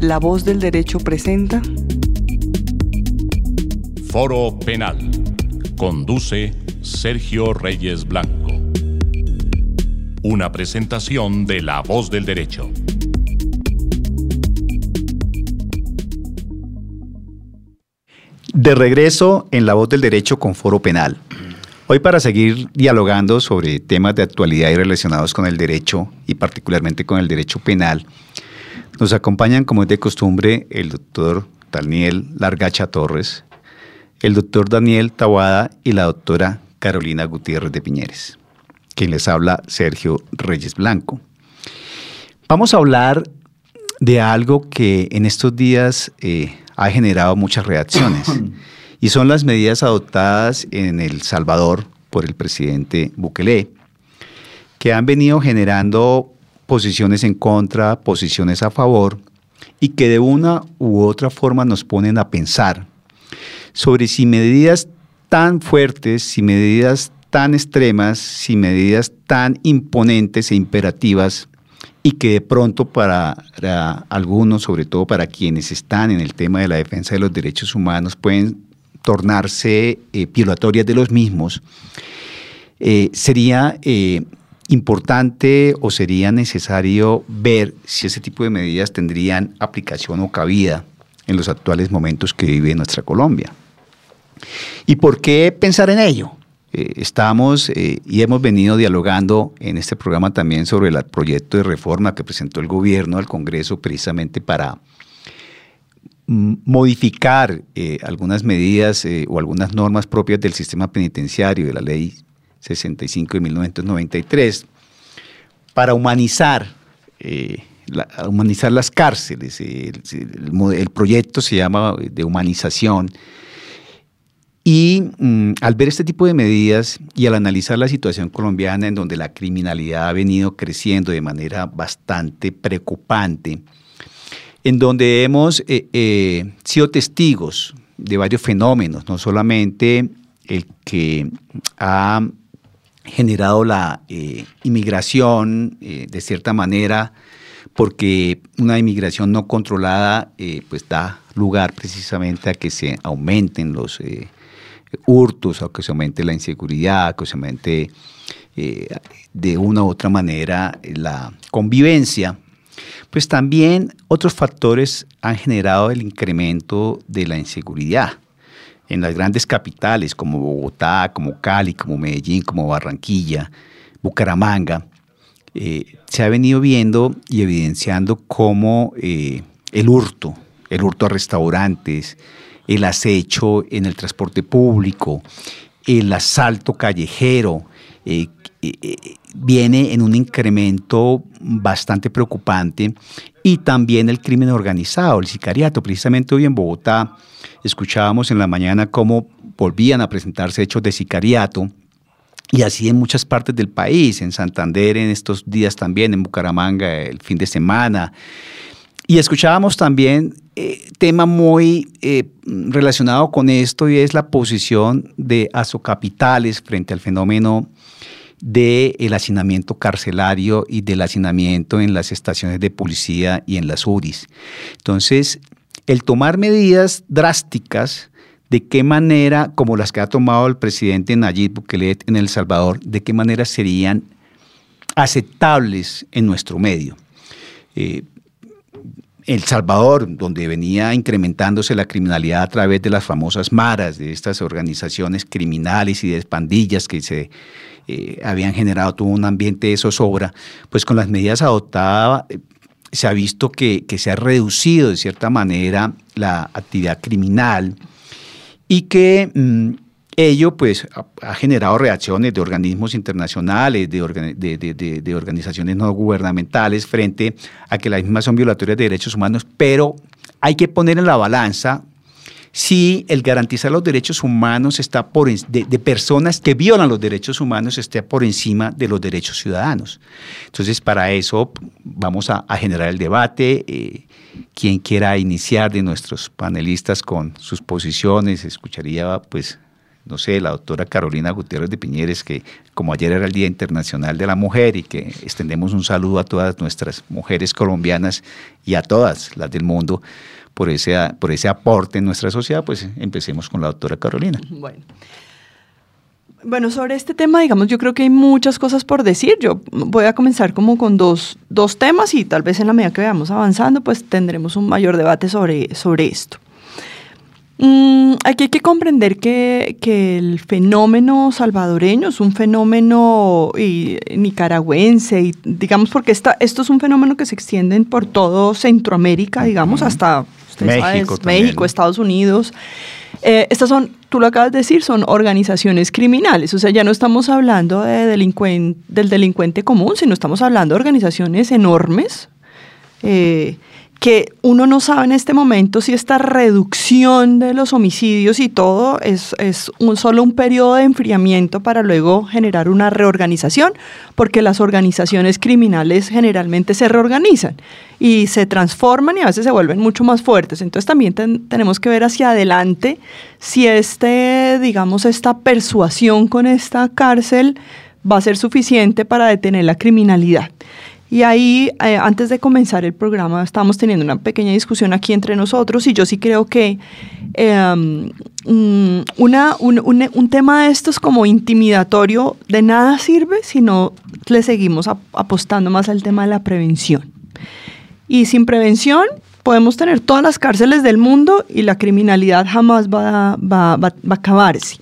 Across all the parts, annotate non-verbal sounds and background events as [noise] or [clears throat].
La voz del derecho presenta Foro Penal. Conduce Sergio Reyes Blanco. Una presentación de La voz del derecho. De regreso en La voz del derecho con Foro Penal. Hoy para seguir dialogando sobre temas de actualidad y relacionados con el derecho y particularmente con el derecho penal, nos acompañan como es de costumbre el doctor Daniel Largacha Torres, el doctor Daniel Tawada y la doctora Carolina Gutiérrez de Piñeres. Quien les habla, Sergio Reyes Blanco. Vamos a hablar de algo que en estos días eh, ha generado muchas reacciones [clears throat] y son las medidas adoptadas en El Salvador por el presidente Bukele, que han venido generando posiciones en contra, posiciones a favor, y que de una u otra forma nos ponen a pensar sobre si medidas tan fuertes, si medidas tan extremas, si medidas tan imponentes e imperativas, y que de pronto para, algunos, sobre todo para quienes están en el tema de la defensa de los derechos humanos, pueden tornarse eh, violatorias de los mismos, eh, sería eh, importante o sería necesario ver si ese tipo de medidas tendrían aplicación o cabida en los actuales momentos que vive nuestra Colombia. ¿Y por qué pensar en ello? estamos y hemos venido dialogando en este programa también sobre el proyecto de reforma que presentó el gobierno al Congreso precisamente para modificar eh, algunas medidas eh, o algunas normas propias del sistema penitenciario de la ley 65 de 1993 para humanizar, eh, humanizar las cárceles. El, proyecto se llama de humanización. Y mm, al ver este tipo de medidas y al analizar la situación colombiana en donde la criminalidad ha venido creciendo de manera bastante preocupante, en donde hemos eh, eh, sido testigos de varios fenómenos, no solamente el que ha generado la eh, inmigración de cierta manera, porque una inmigración no controlada pues da lugar precisamente a que se aumenten los hurtos, a que se aumente la inseguridad, a que se aumente de una u otra manera la convivencia pues también otros factores han generado el incremento de la inseguridad en las grandes capitales como Bogotá, como Cali, como Medellín, como Barranquilla, Bucaramanga. Eh, se ha venido viendo y evidenciando cómo eh, el hurto, el hurto a restaurantes, el acecho en el transporte público, el asalto callejero, eh, viene en un incremento bastante preocupante y también el crimen organizado, el sicariato. Precisamente hoy en Bogotá escuchábamos en la mañana cómo volvían a presentarse hechos de sicariato y así en muchas partes del país, en Santander en estos días también, en Bucaramanga el fin de semana. Y escuchábamos también eh, tema muy eh, relacionado con esto y es la posición de Azocapitales frente al fenómeno del hacinamiento carcelario y del hacinamiento en las estaciones de policía y en las URIs. Entonces, el tomar medidas drásticas, de qué manera, como las que ha tomado el presidente Nayib Bukele en El Salvador, de qué manera serían aceptables en nuestro medio. Eh, el Salvador, donde venía incrementándose la criminalidad a través de las famosas maras, de estas organizaciones criminales y de pandillas que se eh, habían generado todo un ambiente de zozobra, pues con las medidas adoptadas eh, se ha visto que, se ha reducido de cierta manera la actividad criminal y que mm, ello pues ha, generado reacciones de organismos internacionales, de, de, organizaciones no gubernamentales frente a que las mismas son violatorias de derechos humanos, pero hay que poner en la balanza si el garantizar los derechos humanos está por de, personas que violan los derechos humanos esté por encima de los derechos ciudadanos. Entonces, para eso vamos a, generar el debate. Eh, quien quiera iniciar de nuestros panelistas con sus posiciones, escucharía pues no sé, la doctora Carolina Gutiérrez de Piñeres, que como ayer era el Día Internacional de la Mujer y que extendemos un saludo a todas nuestras mujeres colombianas y a todas las del mundo por ese, por ese aporte en nuestra sociedad, pues empecemos con la doctora Carolina. Bueno. Bueno, sobre este tema, digamos, yo creo que hay muchas cosas por decir. Yo voy a comenzar como con dos, dos temas y tal vez en la medida que vayamos avanzando, pues tendremos un mayor debate sobre, sobre esto. Mm, aquí hay que comprender que, que, el fenómeno salvadoreño es un fenómeno y, nicaragüense, y digamos porque esta, esto es un fenómeno que se extiende por todo Centroamérica, digamos, hasta México, México Estados Unidos. Eh, estas son, tú lo acabas de decir, son organizaciones criminales. O sea, ya no estamos hablando de del delincuente común, sino estamos hablando de organizaciones enormes. Eh, que uno no sabe en este momento si esta reducción de los homicidios y todo es, es un, solo un periodo de enfriamiento para luego generar una reorganización, porque las organizaciones criminales generalmente se reorganizan y se transforman y a veces se vuelven mucho más fuertes. Entonces también tenemos que ver hacia adelante si este, digamos, esta persuasión con esta cárcel va a ser suficiente para detener la criminalidad. Y ahí, eh, antes de comenzar el programa, estábamos teniendo una pequeña discusión aquí entre nosotros y yo sí creo que em, mm, una, un, un, tema de estos como intimidatorio de nada sirve si no le seguimos apostando más al tema de la prevención. Y sin prevención podemos tener todas las cárceles del mundo y la criminalidad jamás va a acabarse.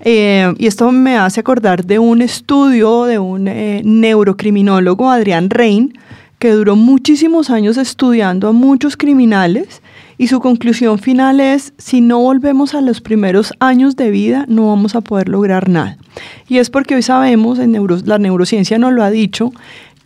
Eh, y esto me hace acordar de un estudio de un eh, neurocriminólogo, Adrián Rein, que duró muchísimos años estudiando a muchos criminales y su conclusión final es, si no volvemos a los primeros años de vida, no vamos a poder lograr nada. Y es porque hoy sabemos, en la neurociencia nos lo ha dicho,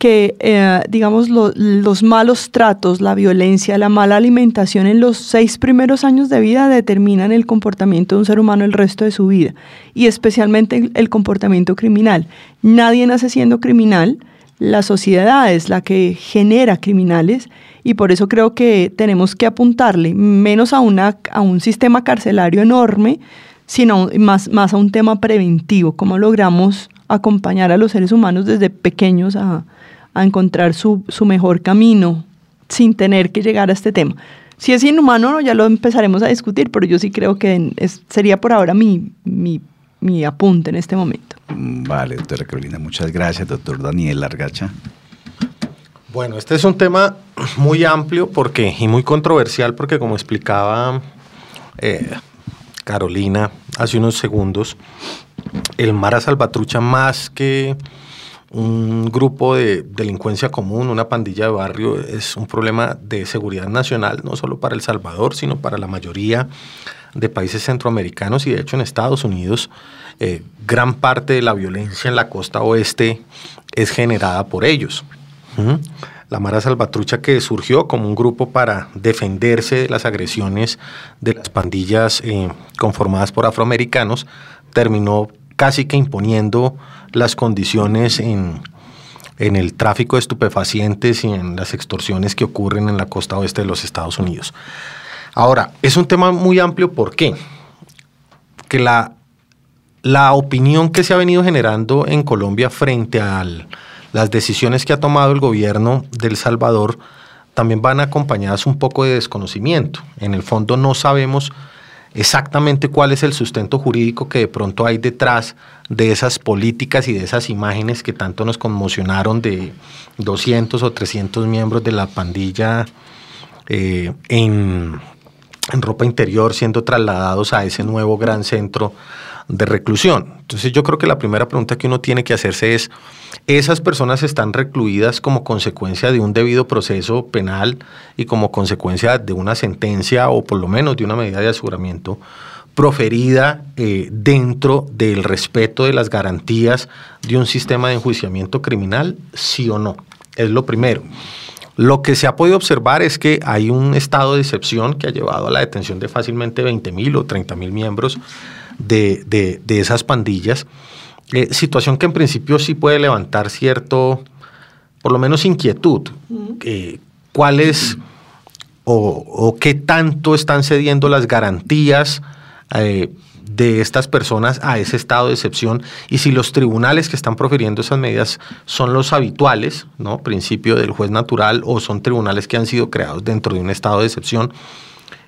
que, eh, digamos, los malos tratos, la violencia, la mala alimentación en los seis primeros años de vida determinan el comportamiento de un ser humano el resto de su vida, y especialmente el comportamiento criminal. Nadie nace siendo criminal, la sociedad es la que genera criminales, y por eso creo que tenemos que apuntarle menos a, una, a un sistema carcelario enorme, sino más, más a un tema preventivo, cómo logramos acompañar a los seres humanos desde pequeños a, a encontrar su, su mejor camino sin tener que llegar a este tema. Si es inhumano, ya lo empezaremos a discutir, pero yo sí creo que sería por ahora mi, mi, mi, apunte en este momento. Mm, vale, doctora Carolina, muchas gracias, doctor Daniel Largacha. Bueno, este es un tema muy amplio porque, y muy controversial porque como explicaba eh, Carolina hace unos segundos, el Mara Salvatrucha más que un grupo de delincuencia común, una pandilla de barrio, es un problema de seguridad nacional, no solo para El Salvador, sino para la mayoría de países centroamericanos y de hecho en Estados Unidos eh, gran parte de la violencia en la costa oeste es generada por ellos. La Mara Salvatrucha que surgió como un grupo para defenderse de las agresiones de las pandillas eh, conformadas por afroamericanos, terminó casi que imponiendo las condiciones en, el tráfico de estupefacientes y en las extorsiones que ocurren en la costa oeste de los Estados Unidos. Ahora, es un tema muy amplio, ¿por qué? Que la, la opinión que se ha venido generando en Colombia frente a las decisiones que ha tomado el gobierno de El Salvador también van acompañadas un poco de desconocimiento. En el fondo no sabemos exactamente cuál es el sustento jurídico que de pronto hay detrás de esas políticas y de esas imágenes que tanto nos conmocionaron de 200 o 300 miembros de la pandilla eh, en, en ropa interior siendo trasladados a ese nuevo gran centro de reclusión. Entonces yo creo que la primera pregunta que uno tiene que hacerse es, ¿esas personas están recluidas como consecuencia de un debido proceso penal y como consecuencia de una sentencia o por lo menos de una medida de aseguramiento proferida eh, dentro del respeto de las garantías de un sistema de enjuiciamiento criminal, sí o no? Es lo primero. Lo que se ha podido observar es que hay un estado de excepción que ha llevado a la detención de fácilmente 20 mil o 30 mil miembros de, esas pandillas. Eh, situación que en principio sí puede levantar cierto, por lo menos inquietud. Eh, ¿Cuáles o, qué tanto están cediendo las garantías eh, de estas personas a ese estado de excepción y si los tribunales que están profiriendo esas medidas son los habituales, ¿no? Principio del juez natural o son tribunales que han sido creados dentro de un estado de excepción.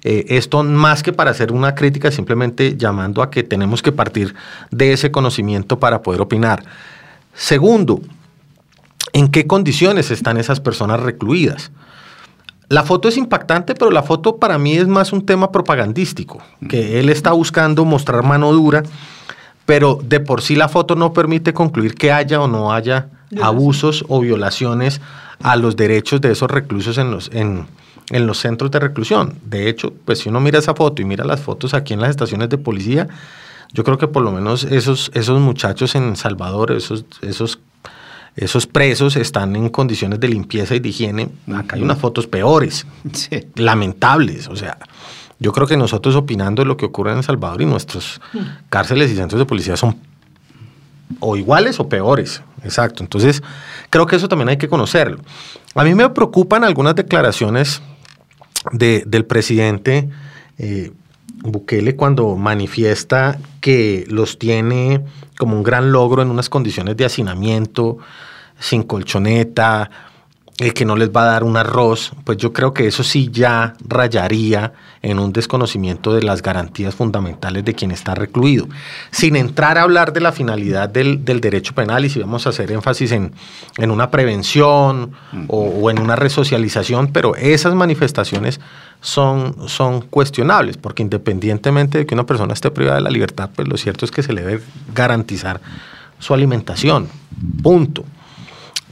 Eh, esto más que para hacer una crítica, simplemente llamando a que tenemos que partir de ese conocimiento para poder opinar. Segundo, ¿en qué condiciones están esas personas recluidas? La foto es impactante, pero la foto para mí es más un tema propagandístico, que él está buscando mostrar mano dura, pero de por sí la foto no permite concluir que haya o no haya abusos o violaciones a los derechos de esos reclusos en los, en, en los centros de reclusión. De hecho, pues si uno mira esa foto y mira las fotos aquí en las estaciones de policía, yo creo que por lo menos esos, esos muchachos en Salvador, esos, esos esos presos están en condiciones de limpieza y de higiene. Acá hay unas fotos peores, lamentables. O sea, yo creo que nosotros opinando de lo que ocurre en El Salvador y nuestros cárceles y centros de policía son o iguales o peores. Exacto. Entonces, creo que eso también hay que conocerlo. A mí me preocupan algunas declaraciones del presidente eh, Bukele cuando manifiesta que los tiene como un gran logro en unas condiciones de hacinamiento, sin colchoneta, el que no les va a dar un arroz, pues yo creo que eso sí ya rayaría en un desconocimiento de las garantías fundamentales de quien está recluido. Sin entrar a hablar de la finalidad del, derecho penal y si vamos a hacer énfasis en, una prevención o, o, en una resocialización, pero esas manifestaciones son, son cuestionables, porque independientemente de que una persona esté privada de la libertad, pues lo cierto es que se le debe garantizar su alimentación. Punto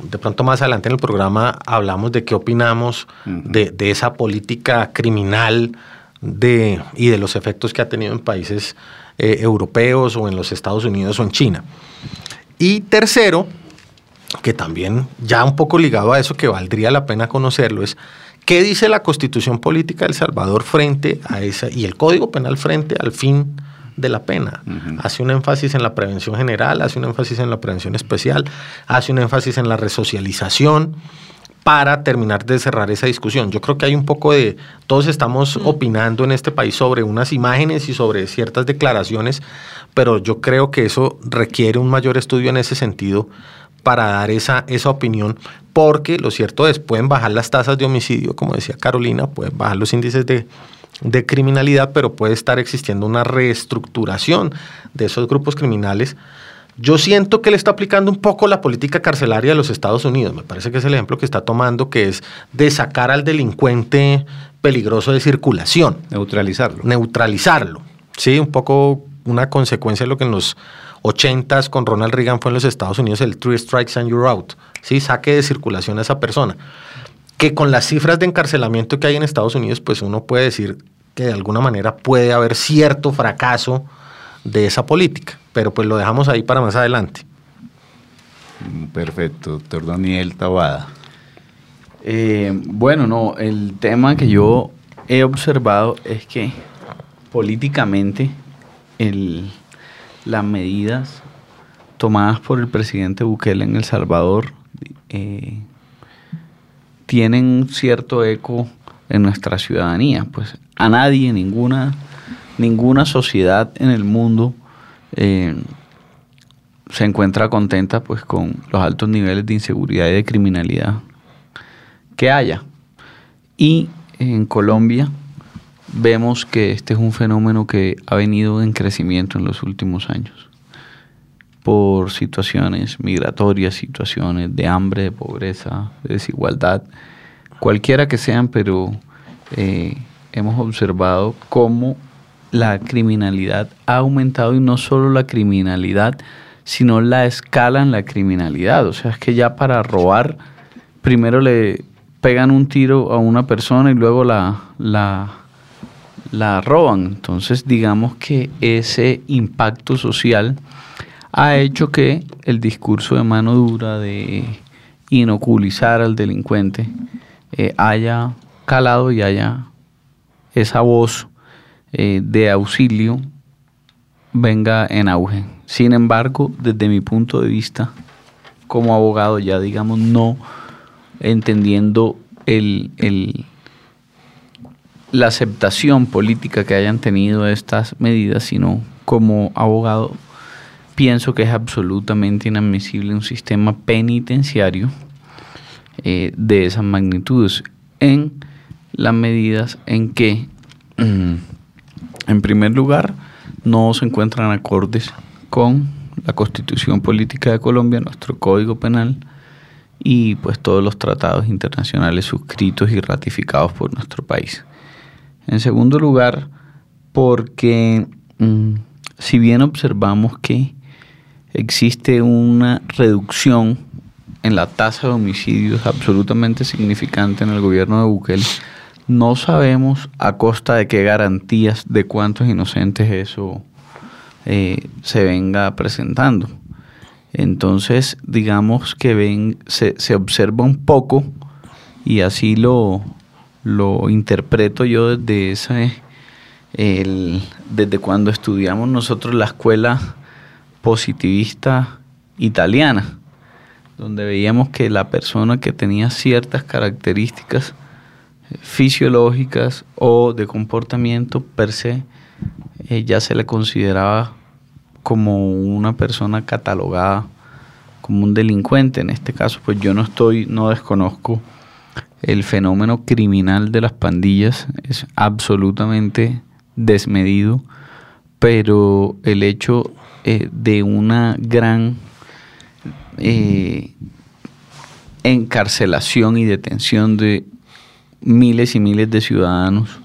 de pronto más adelante en el programa hablamos de qué opinamos de, esa política criminal de, y de los efectos que ha tenido en países eh, europeos o en los Estados Unidos o en China. Y tercero, que también ya un poco ligado a eso que valdría la pena conocerlo, es qué dice la constitución política de El Salvador frente a esa y el código penal frente al fin de la pena. Hace un énfasis en la prevención general, hace un énfasis en la prevención especial, hace un énfasis en la resocialización para terminar de cerrar esa discusión. Yo creo que hay un poco de, todos estamos opinando en este país sobre unas imágenes y sobre ciertas declaraciones, pero yo creo que eso requiere un mayor estudio en ese sentido para dar esa, esa opinión, porque lo cierto es, pueden bajar las tasas de homicidio, como decía Carolina, pueden bajar los índices de de criminalidad, pero puede estar existiendo una reestructuración de esos grupos criminales. Yo siento que le está aplicando un poco la política carcelaria de los Estados Unidos. Me parece que es el ejemplo que está tomando, que es de sacar al delincuente peligroso de circulación. Neutralizarlo. Neutralizarlo. Sí, un poco una consecuencia de lo que en los 80s con Ronald Reagan fue en los Estados Unidos el Three Strikes and You're Out. Sí, saque de circulación a esa persona. Que con las cifras de encarcelamiento que hay en Estados Unidos, pues uno puede decir que de alguna manera puede haber cierto fracaso de esa política, pero pues lo dejamos ahí para más adelante. Perfecto, doctor Daniel Tabada. Eh, bueno, no, el tema que yo he observado es que políticamente las medidas tomadas por el presidente Bukele en El Salvador eh, tienen un cierto eco en nuestra ciudadanía. Pues a nadie, ninguna, ninguna sociedad en el mundo eh, se encuentra contenta pues con los altos niveles de inseguridad y de criminalidad que haya. Y en Colombia vemos que este es un fenómeno que ha venido en crecimiento en los últimos años por situaciones migratorias, situaciones de hambre, de pobreza, de desigualdad, cualquiera que sean, pero eh, hemos observado cómo la criminalidad ha aumentado y no solo la criminalidad, sino la escala en la criminalidad. O sea, es que ya para robar, primero le pegan un tiro a una persona y luego la, la, la roban. Entonces, digamos que ese impacto social ha hecho que el discurso de mano dura, de inoculizar al delincuente, eh, haya calado y haya esa voz eh, de auxilio venga en auge. Sin embargo, desde mi punto de vista, como abogado, ya digamos, no entendiendo el, la aceptación política que hayan tenido estas medidas, sino como abogado, pienso que es absolutamente inadmisible un sistema penitenciario eh, de esas magnitudes en las medidas en que, mm, en primer lugar, no se encuentran acordes con la constitución política de Colombia, nuestro código penal y pues todos los tratados internacionales suscritos y ratificados por nuestro país. En segundo lugar, porque mm, si bien observamos que existe una reducción en la tasa de homicidios absolutamente significante en el gobierno de Bukele, no sabemos a costa de qué garantías de cuántos inocentes eso eh, se venga presentando. Entonces, digamos que ven, se, se observa un poco y así lo, interpreto yo desde ese, desde cuando estudiamos nosotros la escuela positivista italiana, donde veíamos que la persona que tenía ciertas características fisiológicas o de comportamiento per se, eh, ya se le consideraba como una persona catalogada como un delincuente. En este caso, pues yo no estoy, no desconozco el fenómeno criminal de las pandillas, es absolutamente desmedido, pero el hecho eh, de una gran eh, encarcelación y detención de miles y miles de ciudadanos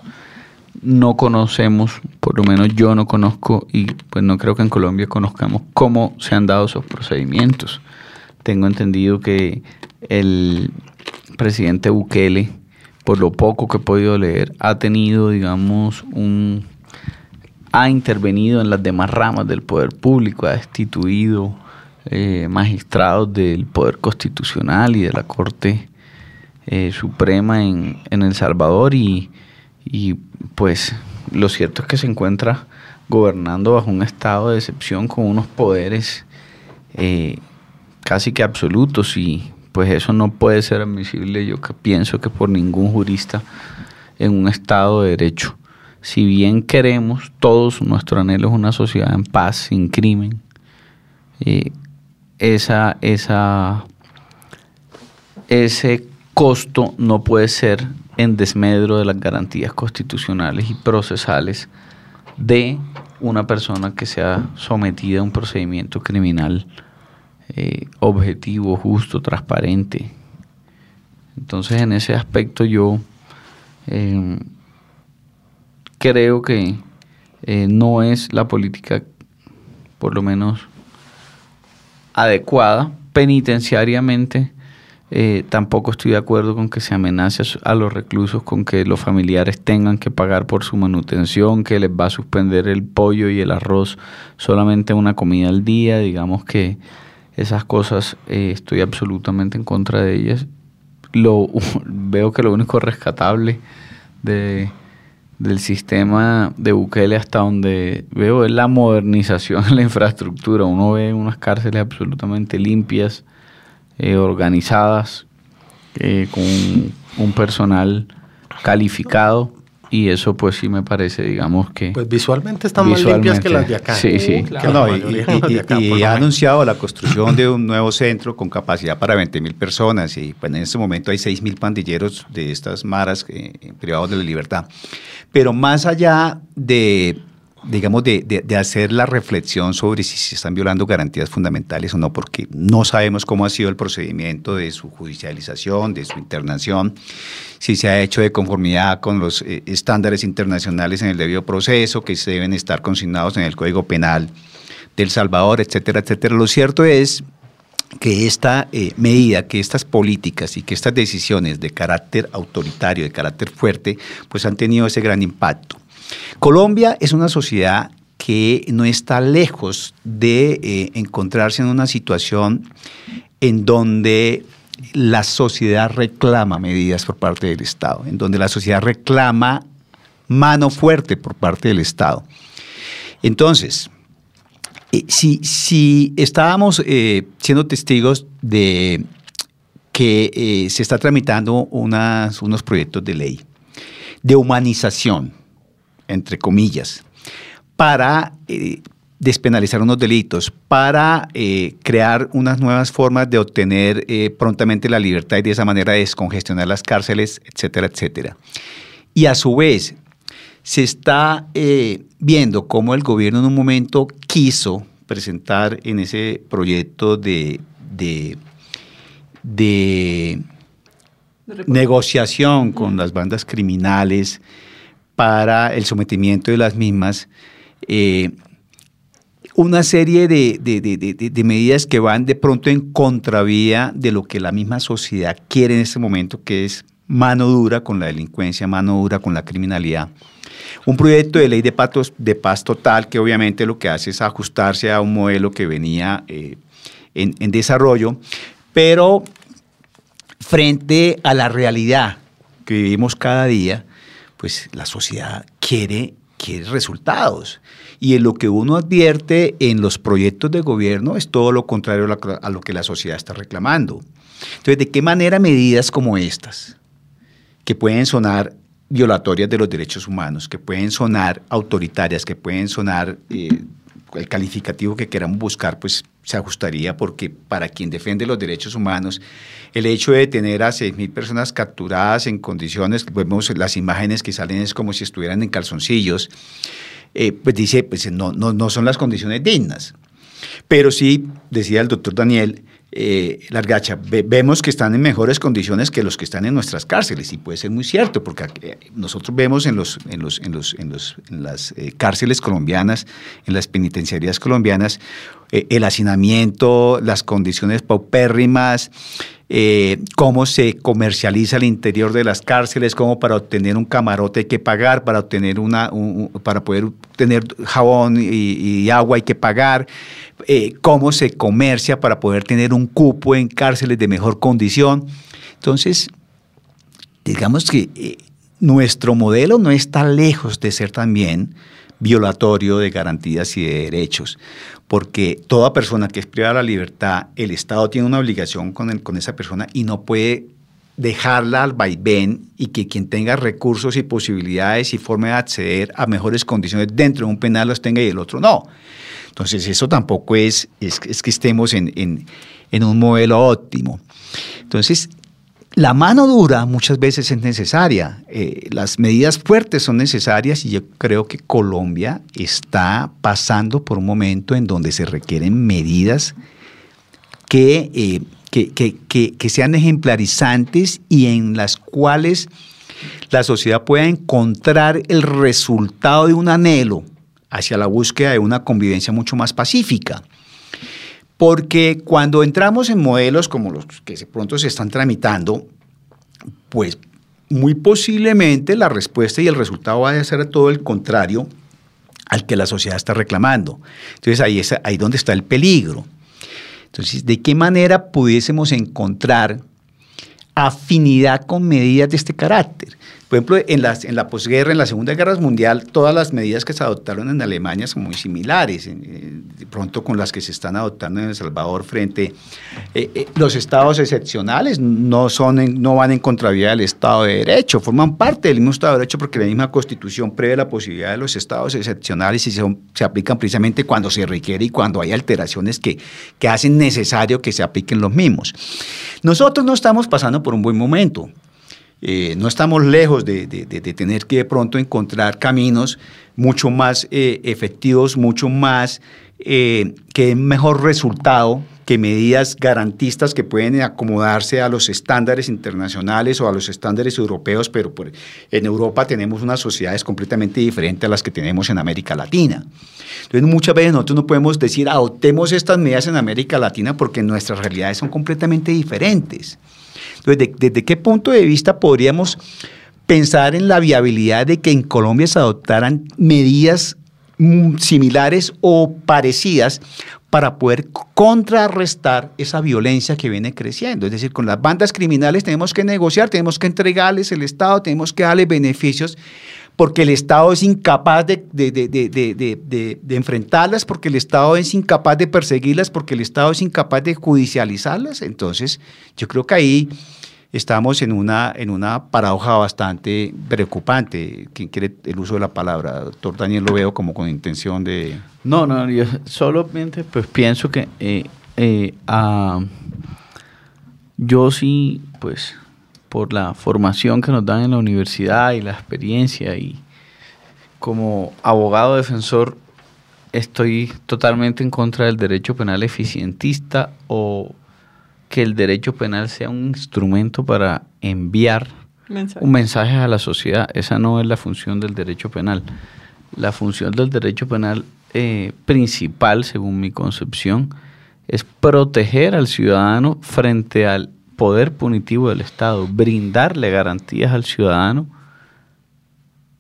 no conocemos, por lo menos yo no conozco y pues no creo que en Colombia conozcamos cómo se han dado esos procedimientos. Tengo entendido que el presidente Bukele, por lo poco que he podido leer, ha tenido, digamos, un ha intervenido en las demás ramas del poder público, ha destituido eh, magistrados del poder constitucional y de la Corte eh, Suprema en, El Salvador y, pues lo cierto es que se encuentra gobernando bajo un estado de excepción con unos poderes eh, casi que absolutos y pues eso no puede ser admisible yo que pienso que por ningún jurista en un estado de derecho. Si bien queremos todos nuestro anhelo es una sociedad en paz sin crimen eh, esa esa ese costo no puede ser en desmedro de las garantías constitucionales y procesales de una persona que sea sometida a un procedimiento criminal eh, objetivo, justo, transparente. Entonces en ese aspecto yo em, creo que eh, no es la política, por lo menos, adecuada penitenciariamente eh, tampoco estoy de acuerdo con que se amenace a los reclusos con que los familiares tengan que pagar por su manutención, que les va a suspender el pollo y el arroz solamente una comida al día. Digamos que esas cosas eh, estoy absolutamente en contra de ellas. Lo, [laughs] veo que lo único rescatable de, del sistema de Bukele hasta donde veo es la modernización de la infraestructura. Uno ve unas cárceles absolutamente limpias eh, organizadas, eh, con un, personal calificado y eso pues sí me parece, digamos que... Pues visualmente están más limpias que las de acá. Sí, sí. y, ha anunciado la construcción de un [laughs] nuevo centro con capacidad para 20 mil personas y pues, en este momento hay 6 mil pandilleros de estas maras eh, privados de la libertad. Pero más allá de digamos, de, de, hacer la reflexión sobre si se están violando garantías fundamentales o no, porque no sabemos cómo ha sido el procedimiento de su judicialización, de su internación, si se ha hecho de conformidad con los eh, estándares internacionales en el debido proceso, que se deben estar consignados en el Código Penal del Salvador, etcétera, etcétera. Lo cierto es que esta eh, medida, que estas políticas y que estas decisiones de carácter autoritario, de carácter fuerte, pues han tenido ese gran impacto. Colombia es una sociedad que no está lejos de eh, encontrarse en una situación en donde la sociedad reclama medidas por parte del Estado, en donde la sociedad reclama mano fuerte por parte del Estado. Entonces, eh, si, estábamos eh, siendo testigos de que se está tramitando unos proyectos de ley de humanización entre comillas, para eh, despenalizar unos delitos, para eh, crear unas nuevas formas de obtener eh, prontamente la libertad y de esa manera descongestionar las cárceles, etcétera, etcétera. Y a su vez, se está viendo cómo el gobierno en un momento quiso presentar en ese proyecto de, de, de negociación con las bandas criminales para el sometimiento de las mismas, eh, una serie de, de, medidas que van de pronto en contravía de lo que la misma sociedad quiere en este momento, que es mano dura con la delincuencia, mano dura con la criminalidad. Un proyecto de ley de, de paz total que obviamente lo que hace es ajustarse a un modelo que venía eh, en, en desarrollo, pero frente a la realidad que vivimos cada día, pues la sociedad quiere, quiere resultados. Y en lo que uno advierte en los proyectos de gobierno es todo lo contrario a lo que la sociedad está reclamando. Entonces, ¿de qué manera medidas como estas, que pueden sonar violatorias de los derechos humanos, que pueden sonar autoritarias, que pueden sonar eh, el calificativo que queramos buscar, pues se ajustaría porque para quien defiende los derechos humanos, el hecho de tener a 6.000 personas capturadas en condiciones, vemos las imágenes que salen es como si estuvieran en calzoncillos, eh, pues dice, pues no, no, no son las condiciones dignas. Pero sí, decía el doctor Daniel, eh, Largacha, vemos que están en mejores condiciones que los que están en nuestras cárceles, y puede ser muy cierto, porque eh, nosotros vemos en, los, en, los, en, los, en, los, en las eh, cárceles colombianas, en las penitenciarías colombianas, el hacinamiento, las condiciones paupérrimas, cómo se comercializa el interior de las cárceles, cómo para obtener un camarote hay que pagar, para obtener una, para poder tener jabón y agua hay que pagar. Eh, cómo se comercia para poder tener un cupo en cárceles de mejor condición. Entonces, digamos que eh, nuestro modelo no está lejos de ser también violatorio de garantías y de derechos, porque toda persona que es privada de la libertad, el Estado tiene una obligación con, con esa persona y no puede dejarla al vaivén y que quien tenga recursos y posibilidades y forma de acceder a mejores condiciones dentro de un penal los tenga y el otro no. Entonces, eso tampoco es, es, que estemos en, un modelo óptimo. Entonces, la mano dura muchas veces es necesaria, eh, las medidas fuertes son necesarias y yo creo que Colombia está pasando por un momento en donde se requieren medidas que, eh, que, sean ejemplarizantes y en las cuales la sociedad pueda encontrar el resultado de un anhelo hacia la búsqueda de una convivencia mucho más pacífica. Porque cuando entramos en modelos como los que pronto se están tramitando, pues muy posiblemente la respuesta y el resultado va a ser todo el contrario al que la sociedad está reclamando. Entonces ahí es ahí donde está el peligro. Entonces, ¿de qué manera pudiésemos encontrar afinidad con medidas de este carácter? Por ejemplo, en, la posguerra, en la Segunda Guerra Mundial, todas las medidas que se adoptaron en Alemania son muy similares, de pronto con las que se están adoptando en El Salvador frente eh, eh, los estados excepcionales no, son no van en contravía del Estado de Derecho, forman parte del mismo Estado de Derecho porque la misma Constitución prevé la posibilidad de los estados excepcionales y se, se aplican precisamente cuando se requiere y cuando hay alteraciones que, que hacen necesario que se apliquen los mismos. Nosotros no estamos pasando por un buen momento. Eh, no estamos lejos de, tener que de pronto encontrar caminos mucho más eh, efectivos, mucho más eh, que den mejor resultado que medidas garantistas que pueden acomodarse a los estándares internacionales o a los estándares europeos, pero en Europa tenemos unas sociedades completamente diferentes a las que tenemos en América Latina. Entonces muchas veces nosotros no podemos decir adoptemos estas medidas en América Latina porque nuestras realidades son completamente diferentes. Entonces, ¿desde qué punto de vista podríamos pensar en la viabilidad de que en Colombia se adoptaran medidas mm, similares o parecidas para poder contrarrestar esa violencia que viene creciendo. Es decir, con las bandas criminales tenemos que negociar, tenemos que entregarles el Estado, tenemos que darles beneficios, porque el Estado es incapaz de, de, enfrentarlas, porque el Estado es incapaz de perseguirlas, porque el Estado es incapaz de judicializarlas. Entonces, yo creo que ahí estamos en una, en una paradoja bastante preocupante. ¿Quién quiere el uso de la palabra? Doctor Daniel lo veo como con intención de... No, no, yo solamente pues pienso que eh, eh, yo sí, pues por la formación que nos dan en la universidad y la experiencia y como abogado defensor estoy totalmente en contra del derecho penal eficientista o que el derecho penal sea un instrumento para enviar un mensaje a la sociedad. Esa no es la función del derecho penal. La función del derecho penal eh, principal, según mi concepción, es proteger al ciudadano frente al poder punitivo del Estado, brindarle garantías al ciudadano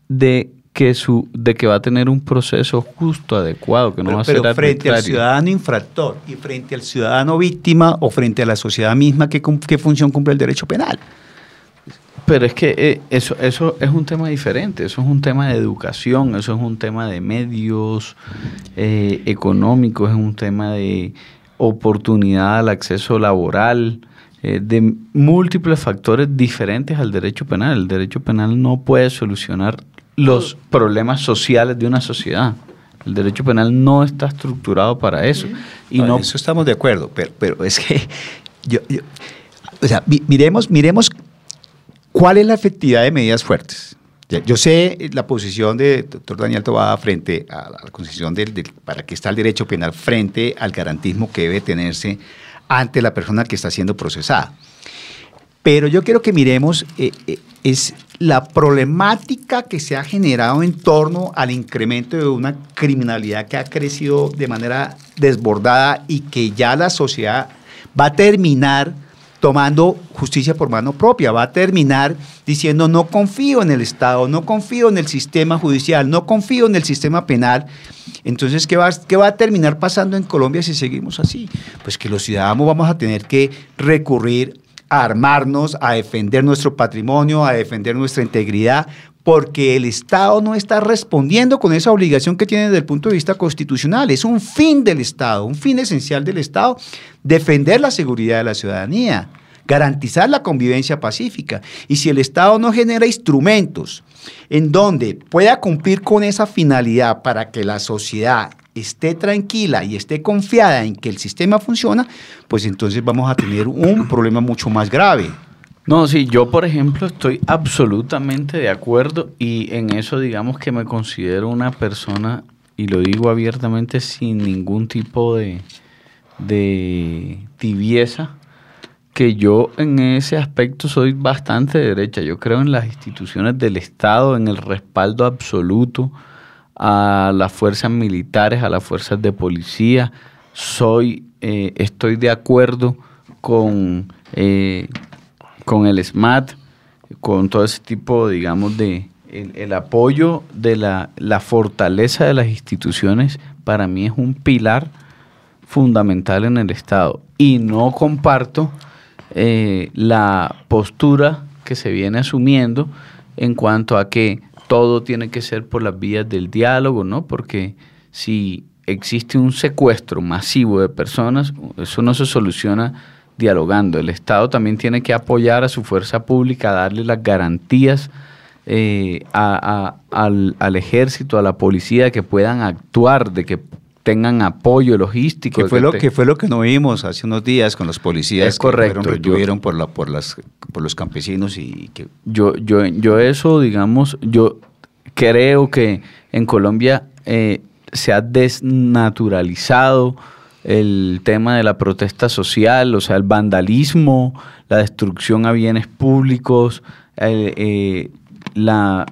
de que su de que va a tener un proceso justo, adecuado, que no va a ser Pero frente al ciudadano infractor y frente al ciudadano víctima o frente a la sociedad misma, ¿qué, qué función cumple el derecho penal? Pero es que eh, eso, eso es un tema diferente, eso es un tema de educación, eso es un tema de medios eh, económicos, es un tema de oportunidad al acceso laboral, eh, de múltiples factores diferentes al derecho penal. El derecho penal no puede solucionar los problemas sociales de una sociedad. El derecho penal no está estructurado para eso. Y no, eso estamos de acuerdo, pero, pero es que [laughs] yo, o sea, miremos, miremos cuál es la efectividad de medidas fuertes. Yo sé la posición de doctor Daniel Tobada frente a la concesión del, para qué está el derecho penal frente al garantismo que debe tenerse ante la persona que está siendo procesada. Pero yo quiero que miremos eh, eh, es la problemática que se ha generado en torno al incremento de una criminalidad que ha crecido de manera desbordada y que ya la sociedad va a terminar tomando justicia por mano propia, va a terminar diciendo no confío en el Estado, no confío en el sistema judicial, no confío en el sistema penal. Entonces, ¿qué va, ¿qué va a terminar pasando en Colombia si seguimos así? Pues que los ciudadanos vamos a tener que recurrir a armarnos, a defender nuestro patrimonio, a defender nuestra integridad, porque el Estado no está respondiendo con esa obligación que tiene desde el punto de vista constitucional. Es un fin del Estado, un fin esencial del Estado, defender la seguridad de la ciudadanía, garantizar la convivencia pacífica. Y si el Estado no genera instrumentos en donde pueda cumplir con esa finalidad para que la sociedad esté tranquila y esté confiada en que el sistema funciona, pues entonces vamos a tener un problema mucho más grave. No, sí, yo por ejemplo estoy absolutamente de acuerdo y en eso digamos que me considero una persona, y lo digo abiertamente sin ningún tipo de, de tibieza, que yo en ese aspecto soy bastante derecha. Yo creo en las instituciones del Estado, en el respaldo absoluto a las fuerzas militares, a las fuerzas de policía. Soy, eh, estoy de acuerdo con, eh, con el SMAT, con todo ese tipo, digamos, de el, apoyo de la, la, fortaleza de las instituciones para mí es un pilar fundamental en el Estado. Y no comparto eh, la postura que se viene asumiendo en cuanto a que todo tiene que ser por las vías del diálogo, ¿no? Porque si existe un secuestro masivo de personas, eso no se soluciona dialogando. El Estado también tiene que apoyar a su fuerza pública, darle las garantías eh, al, al, ejército, a la policía, que puedan actuar, de que tengan apoyo logístico. Que fue, lo, que fue lo que no vimos hace unos días con los policías es correcto, que fueron por, la, por, las, por los campesinos y que... Yo, yo, yo eso, digamos, yo creo que en Colombia eh, se ha desnaturalizado el tema de la protesta social, o sea, el vandalismo, la destrucción a bienes públicos, eh, la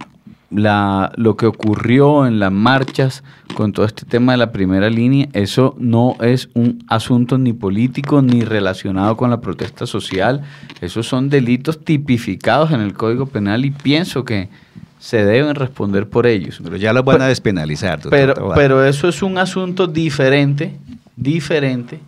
la, lo que ocurrió en las marchas con todo este tema de la primera línea, eso no es un asunto ni político ni relacionado con la protesta social. Esos son delitos tipificados en el Código Penal y pienso que se deben responder por ellos. Pero ya los van a despenalizar. Pero, pero eso es un asunto diferente, diferente.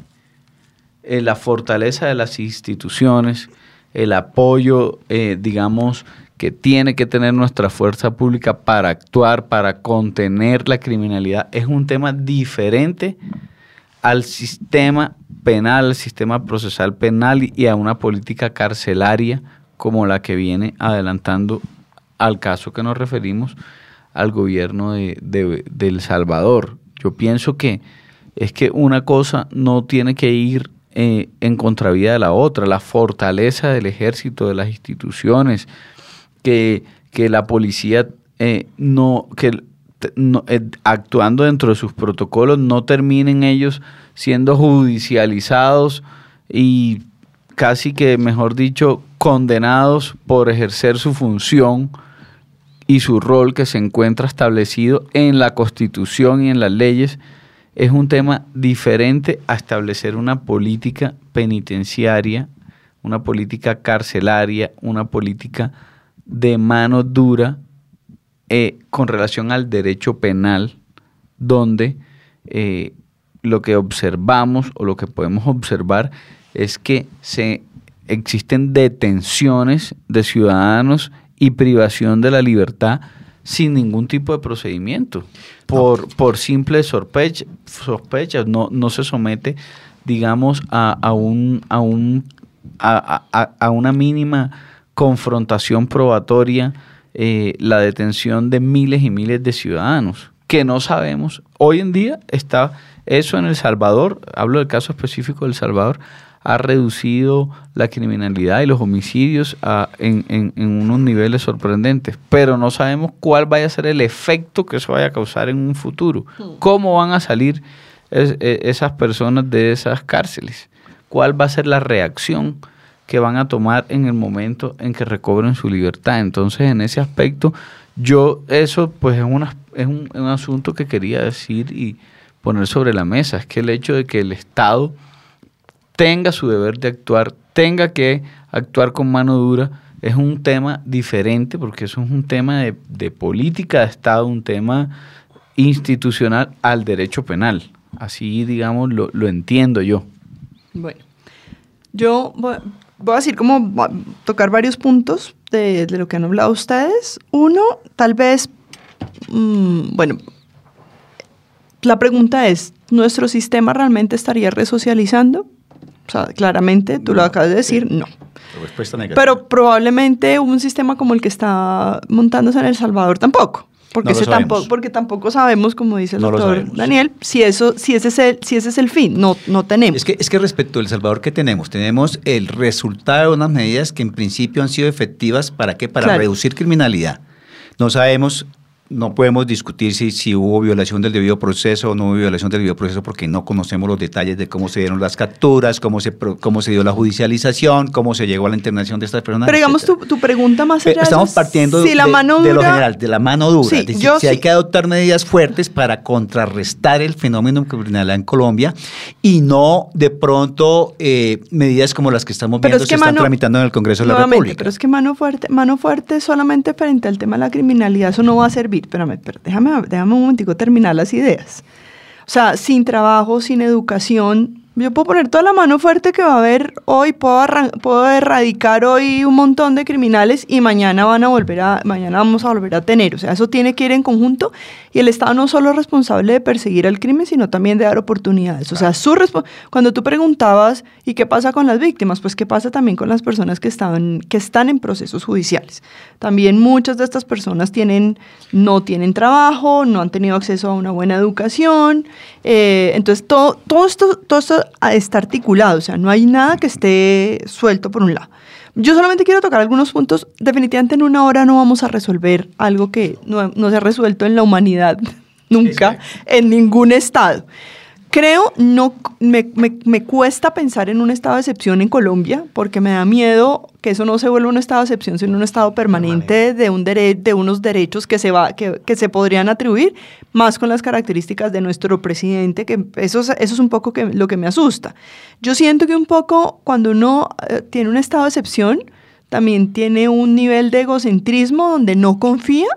Eh, la fortaleza de las instituciones, el apoyo, eh, digamos, que tiene que tener nuestra fuerza pública para actuar, para contener la criminalidad, es un tema diferente al sistema penal, al sistema procesal penal y a una política carcelaria como la que viene adelantando al caso que nos referimos al gobierno de, de, El Salvador. Yo pienso que es que una cosa no tiene que ir eh, en contravía de la otra. La fortaleza del ejército, de las instituciones, que, que la policía eh, no, que eh, actuando dentro de sus protocolos no terminen ellos siendo judicializados y casi que, mejor dicho, condenados por ejercer su función y su rol que se encuentra establecido en la Constitución y en las leyes, es un tema diferente a establecer una política penitenciaria, una política carcelaria, una política de mano dura eh, con relación al derecho penal, donde eh, lo que observamos o lo que podemos observar es que se existen detenciones de ciudadanos y privación de la libertad sin ningún tipo de procedimiento, por, por simples sospechas, no, no se somete, digamos, a, un, a, un, a, una mínima confrontación probatoria eh, la detención de miles y miles de ciudadanos que no sabemos. Hoy en día está eso en El Salvador, hablo del caso específico de El Salvador, ha reducido la criminalidad y los homicidios en, unos niveles sorprendentes, pero no sabemos cuál vaya a ser el efecto que eso vaya a causar en un futuro. ¿Cómo van a salir e, esas personas de esas cárceles? ¿Cuál va a ser la reacción que van a tomar en el momento en que recobren su libertad? Entonces, en ese aspecto, yo eso pues es, una, es un, un asunto que quería decir y poner sobre la mesa, es que el hecho de que el Estado tenga su deber de actuar, tenga que actuar con mano dura, es un tema diferente porque eso es un tema de, política de Estado, un tema institucional al derecho penal. Así, digamos, lo, entiendo yo. Bueno, yo voy, a decir como tocar varios puntos de, lo que han hablado ustedes. Uno, tal vez, mm, bueno, la pregunta es, ¿nuestro sistema realmente estaría resocializando? O sea, claramente, tú lo acabas de decir, no. Pero probablemente un sistema como el que está montándose en El Salvador tampoco. Porque, tampoco, porque tampoco sabemos, como dice el doctor Daniel, si, eso, si, ese es el, si ese es el fin. No, no tenemos. Es que, es que respecto al Salvador, ¿qué tenemos? Tenemos el resultado de unas medidas que en principio han sido efectivas para qué? Para reducir criminalidad. No sabemos no podemos discutir si, si hubo violación del debido proceso o no hubo violación del debido proceso porque no conocemos los detalles de cómo se dieron las capturas, cómo se, cómo se dio la judicialización, cómo se llegó a la internación de estas personas. Pero digamos, tu, tu, pregunta más allá Estamos partiendo de, la mano de, lo general, de la mano dura. si hay que adoptar medidas fuertes para contrarrestar el fenómeno criminal en Colombia y no de pronto eh, medidas como las que estamos viendo se están tramitando en el Congreso de la República. Pero es que mano fuerte, mano fuerte solamente frente al tema de la criminalidad, eso no va a servir déjame, déjame un momentico terminar las ideas. O sea, sin trabajo, sin educación, yo puedo poner toda la mano fuerte que va a haber hoy, puedo, puedo erradicar hoy un montón de criminales y mañana van a volver a, mañana vamos a volver a tener. O sea, eso tiene que ir en conjunto y el Estado no solo es responsable de perseguir al crimen, sino también de dar oportunidades. O sea, su cuando tú preguntabas, ¿y qué pasa con las víctimas? Pues qué pasa también con las personas que están, que están en procesos judiciales. También muchas de estas personas tienen, no tienen trabajo, no han tenido acceso a una buena educación. Eh, entonces, todo, todo, esto, todo esto está articulado, o sea, no hay nada que esté suelto por un lado. Yo solamente quiero tocar algunos puntos. Definitivamente en una hora no vamos a resolver algo que no, no se ha resuelto en la humanidad [laughs] nunca, en ningún estado. Creo, no, me, me, cuesta pensar en un estado de excepción en Colombia porque me da miedo que eso no se vuelva un estado de excepción, sino un estado permanente, de, un de unos derechos que se, va, que, que, se podrían atribuir, más con las características de nuestro presidente, que eso, eso es un poco que, lo que me asusta. Yo siento que un poco cuando uno eh, tiene un estado de excepción, también tiene un nivel de egocentrismo donde no confía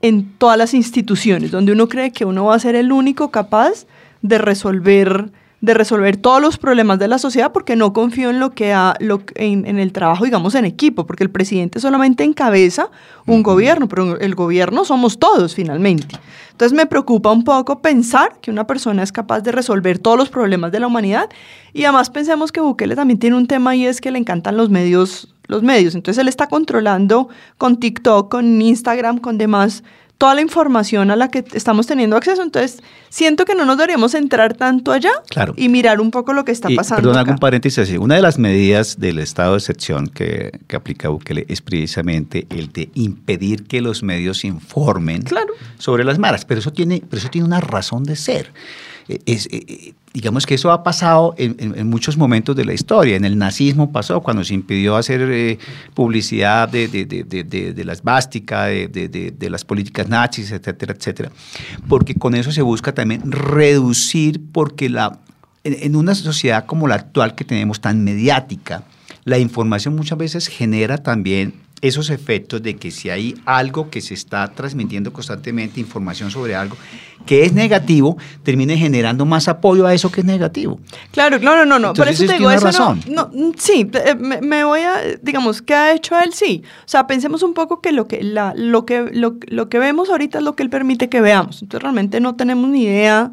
en todas las instituciones, donde uno cree que uno va a ser el único capaz de resolver de resolver todos los problemas de la sociedad porque no confío en lo que ha, lo, en, en, el trabajo, digamos, en equipo, porque el presidente solamente encabeza un gobierno, pero el gobierno somos todos finalmente. Entonces me preocupa un poco pensar que una persona es capaz de resolver todos los problemas de la humanidad y además pensemos que Bukele también tiene un tema y es que le encantan los medios los medios. Entonces él está controlando con TikTok, con Instagram, con demás toda la información a la que estamos teniendo acceso. Entonces, siento que no nos deberíamos entrar tanto allá Claro. y mirar un poco lo que está Y, pasando. Perdón, hago un paréntesis así. Una de las medidas del estado de excepción que, que aplica Bukele es precisamente el de impedir que los medios informen Claro. sobre las maras. Pero eso tiene, pero eso tiene una razón de ser. Eh, eh, digamos que eso ha pasado en, muchos momentos de la historia. En el nazismo pasó cuando se impidió hacer eh, publicidad de, de, de, de, la esvástica, de, las políticas nazis, etcétera, etcétera. Porque con eso se busca también reducir, porque la, en una sociedad como la actual que tenemos tan mediática, la información muchas veces genera también esos efectos de que si hay algo que se está transmitiendo constantemente, información sobre algo que es negativo, termine generando más apoyo a eso que es negativo. Claro, claro, no, no. Por Entonces, eso te digo, eso razón. no, no, mm, Sí, eh, me, me voy a, digamos, ¿qué ha hecho él? Sí. O sea, pensemos un poco que lo que, la, lo que, lo, lo que vemos ahorita es lo que él permite que veamos. Entonces, realmente no tenemos ni idea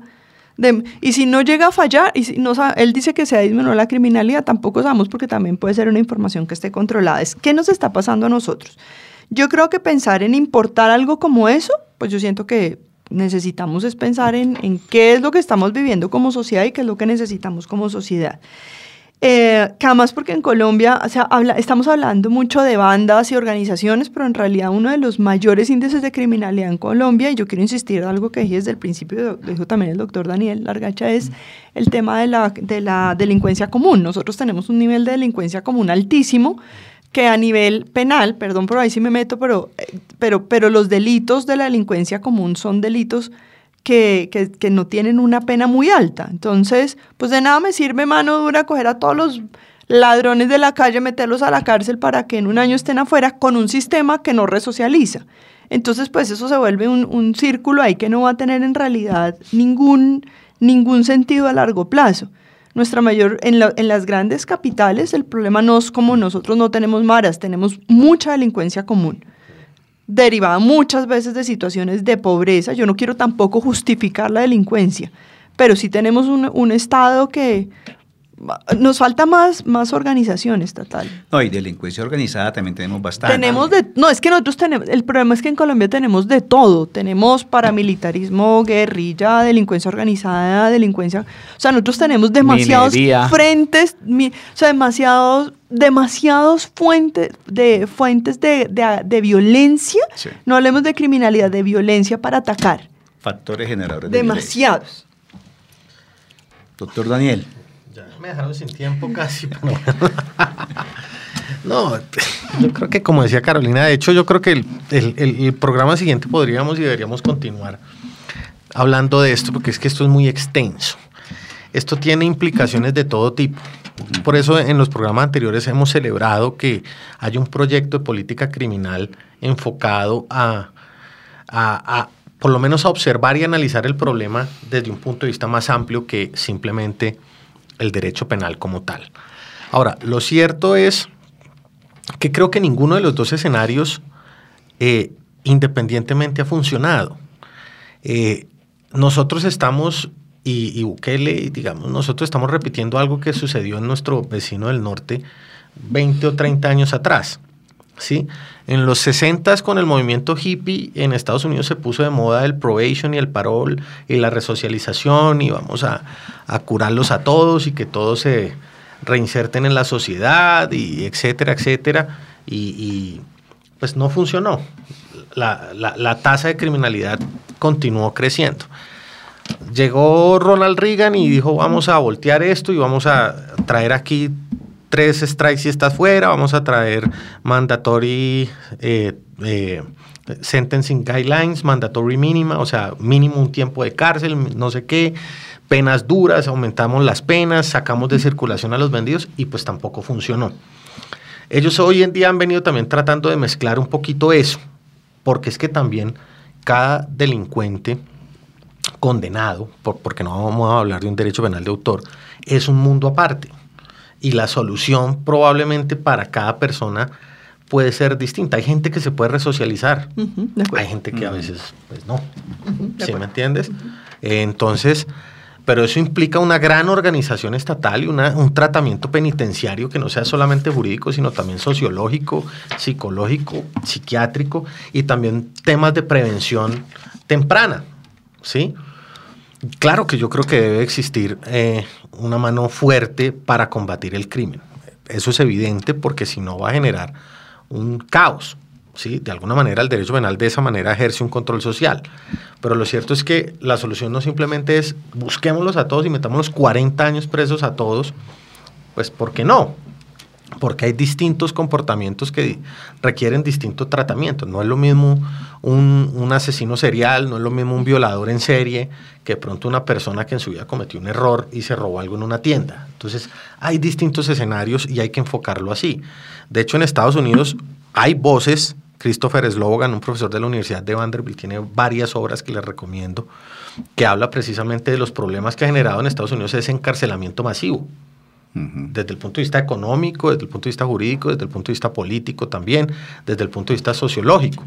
Y si no llega a fallar, y si no, él dice que se ha disminuido la criminalidad, tampoco sabemos porque también puede ser una información que esté controlada. Es, ¿Qué nos está pasando a nosotros? Yo creo que pensar en importar algo como eso, pues yo siento que necesitamos es pensar en, en qué es lo que estamos viviendo como sociedad y qué es lo que necesitamos como sociedad. Eh, que además porque en Colombia, o sea, habla- estamos hablando mucho de bandas y organizaciones, pero en realidad uno de los mayores índices de criminalidad en Colombia, y yo quiero insistir en algo que dije desde el principio, lo dijo también el doctor Daniel Largacha, es el tema de la, de la delincuencia común. Nosotros tenemos un nivel de delincuencia común altísimo, que a nivel penal, perdón por ahí sí me meto, pero, eh, pero, pero los delitos de la delincuencia común son delitos que, que- no tienen una pena muy alta. Entonces, pues de nada me sirve mano dura coger a todos los ladrones de la calle, meterlos a la cárcel para que en un año estén afuera con un sistema que no resocializa. Entonces, pues eso se vuelve un, un círculo ahí que no va a tener en realidad ningún, ningún sentido a largo plazo. Nuestra mayor, en, en las grandes capitales, el problema no es como nosotros no tenemos maras, tenemos mucha delincuencia común derivada muchas veces de situaciones de pobreza. Yo no quiero tampoco justificar la delincuencia, pero sí tenemos un, un Estado que nos falta más, más organización estatal. No, y delincuencia organizada también tenemos bastante. Tenemos de, no, es que nosotros tenemos, el problema es que en Colombia tenemos de todo, tenemos paramilitarismo, guerrilla, delincuencia organizada, delincuencia, o sea, nosotros tenemos demasiados Minería. frentes, mi- o sea, demasiados, demasiados fuentes de, fuentes de, de- de violencia, Sí. no hablemos de criminalidad, de violencia para atacar, Factores generadores de violencia. demasiados. Doctor Daniel. Me dejaron sin tiempo [laughs] casi. [laughs] no, yo creo que como decía Carolina, de hecho yo creo que el, el- el- el programa siguiente podríamos y deberíamos continuar hablando de esto, porque es que esto es muy extenso. Esto tiene implicaciones de todo tipo. Por eso en los programas anteriores hemos celebrado que hay un proyecto de política criminal enfocado a, a- a, por lo menos a observar y analizar el problema desde un punto de vista más amplio que simplemente el derecho penal como tal. Ahora, lo cierto es que creo que ninguno de los dos escenarios eh, independientemente ha funcionado. Eh, nosotros estamos, y, y Bukele, digamos, nosotros estamos repitiendo algo que sucedió en nuestro vecino del norte 20 o 30 años atrás. ¿Sí? En los 60 con el movimiento hippie en Estados Unidos se puso de moda el probation y el parol y la resocialización y vamos a, a curarlos a todos y que todos se reinserten en la sociedad y etcétera, etcétera. Y, pues no funcionó. La, la- la tasa de criminalidad continuó creciendo. Llegó Ronald Reagan y dijo, vamos a voltear esto y vamos a traer aquí tres strikes y estás fuera, vamos a traer mandatory eh, eh, sentencing guidelines, mandatory mínima, o sea, mínimo un tiempo de cárcel, no sé qué, penas duras, aumentamos las penas, sacamos de circulación a los vendidos y pues tampoco funcionó. Ellos hoy en día han venido también tratando de mezclar un poquito eso, porque es que también cada delincuente condenado, por- porque no vamos a hablar de un derecho penal de autor, es un mundo aparte. Y la solución probablemente para cada persona puede ser distinta. Hay gente que se puede resocializar, hay gente que a veces pues no. ¿Sí me entiendes? Eh, entonces, pero eso implica una gran organización estatal y una, un tratamiento penitenciario que no sea solamente jurídico, sino también sociológico, psicológico, psiquiátrico y también temas de prevención temprana, ¿sí? Claro que yo creo que debe existir eh, una mano fuerte para combatir el crimen. Eso es evidente porque si no va a generar un caos. ¿sí? De alguna manera el derecho penal de esa manera ejerce un control social. Pero lo cierto es que la solución no simplemente es busquémoslos a todos y metámoslos 40 años presos a todos, pues ¿por qué no? Porque hay distintos comportamientos que requieren distinto tratamiento. No es lo mismo un, asesino serial, no es lo mismo un violador en serie que de pronto una persona que en su vida cometió un error y se robó algo en una tienda. Entonces hay distintos escenarios y hay que enfocarlo así. De hecho, en Estados Unidos hay voces Christopher Slogan, un profesor de la Universidad de Vanderbilt, tiene varias obras que les recomiendo, que habla precisamente de los problemas que ha generado en Estados Unidos ese encarcelamiento masivo. Desde el punto de vista económico, desde el punto de vista jurídico, desde el punto de vista político también, desde el punto de vista sociológico.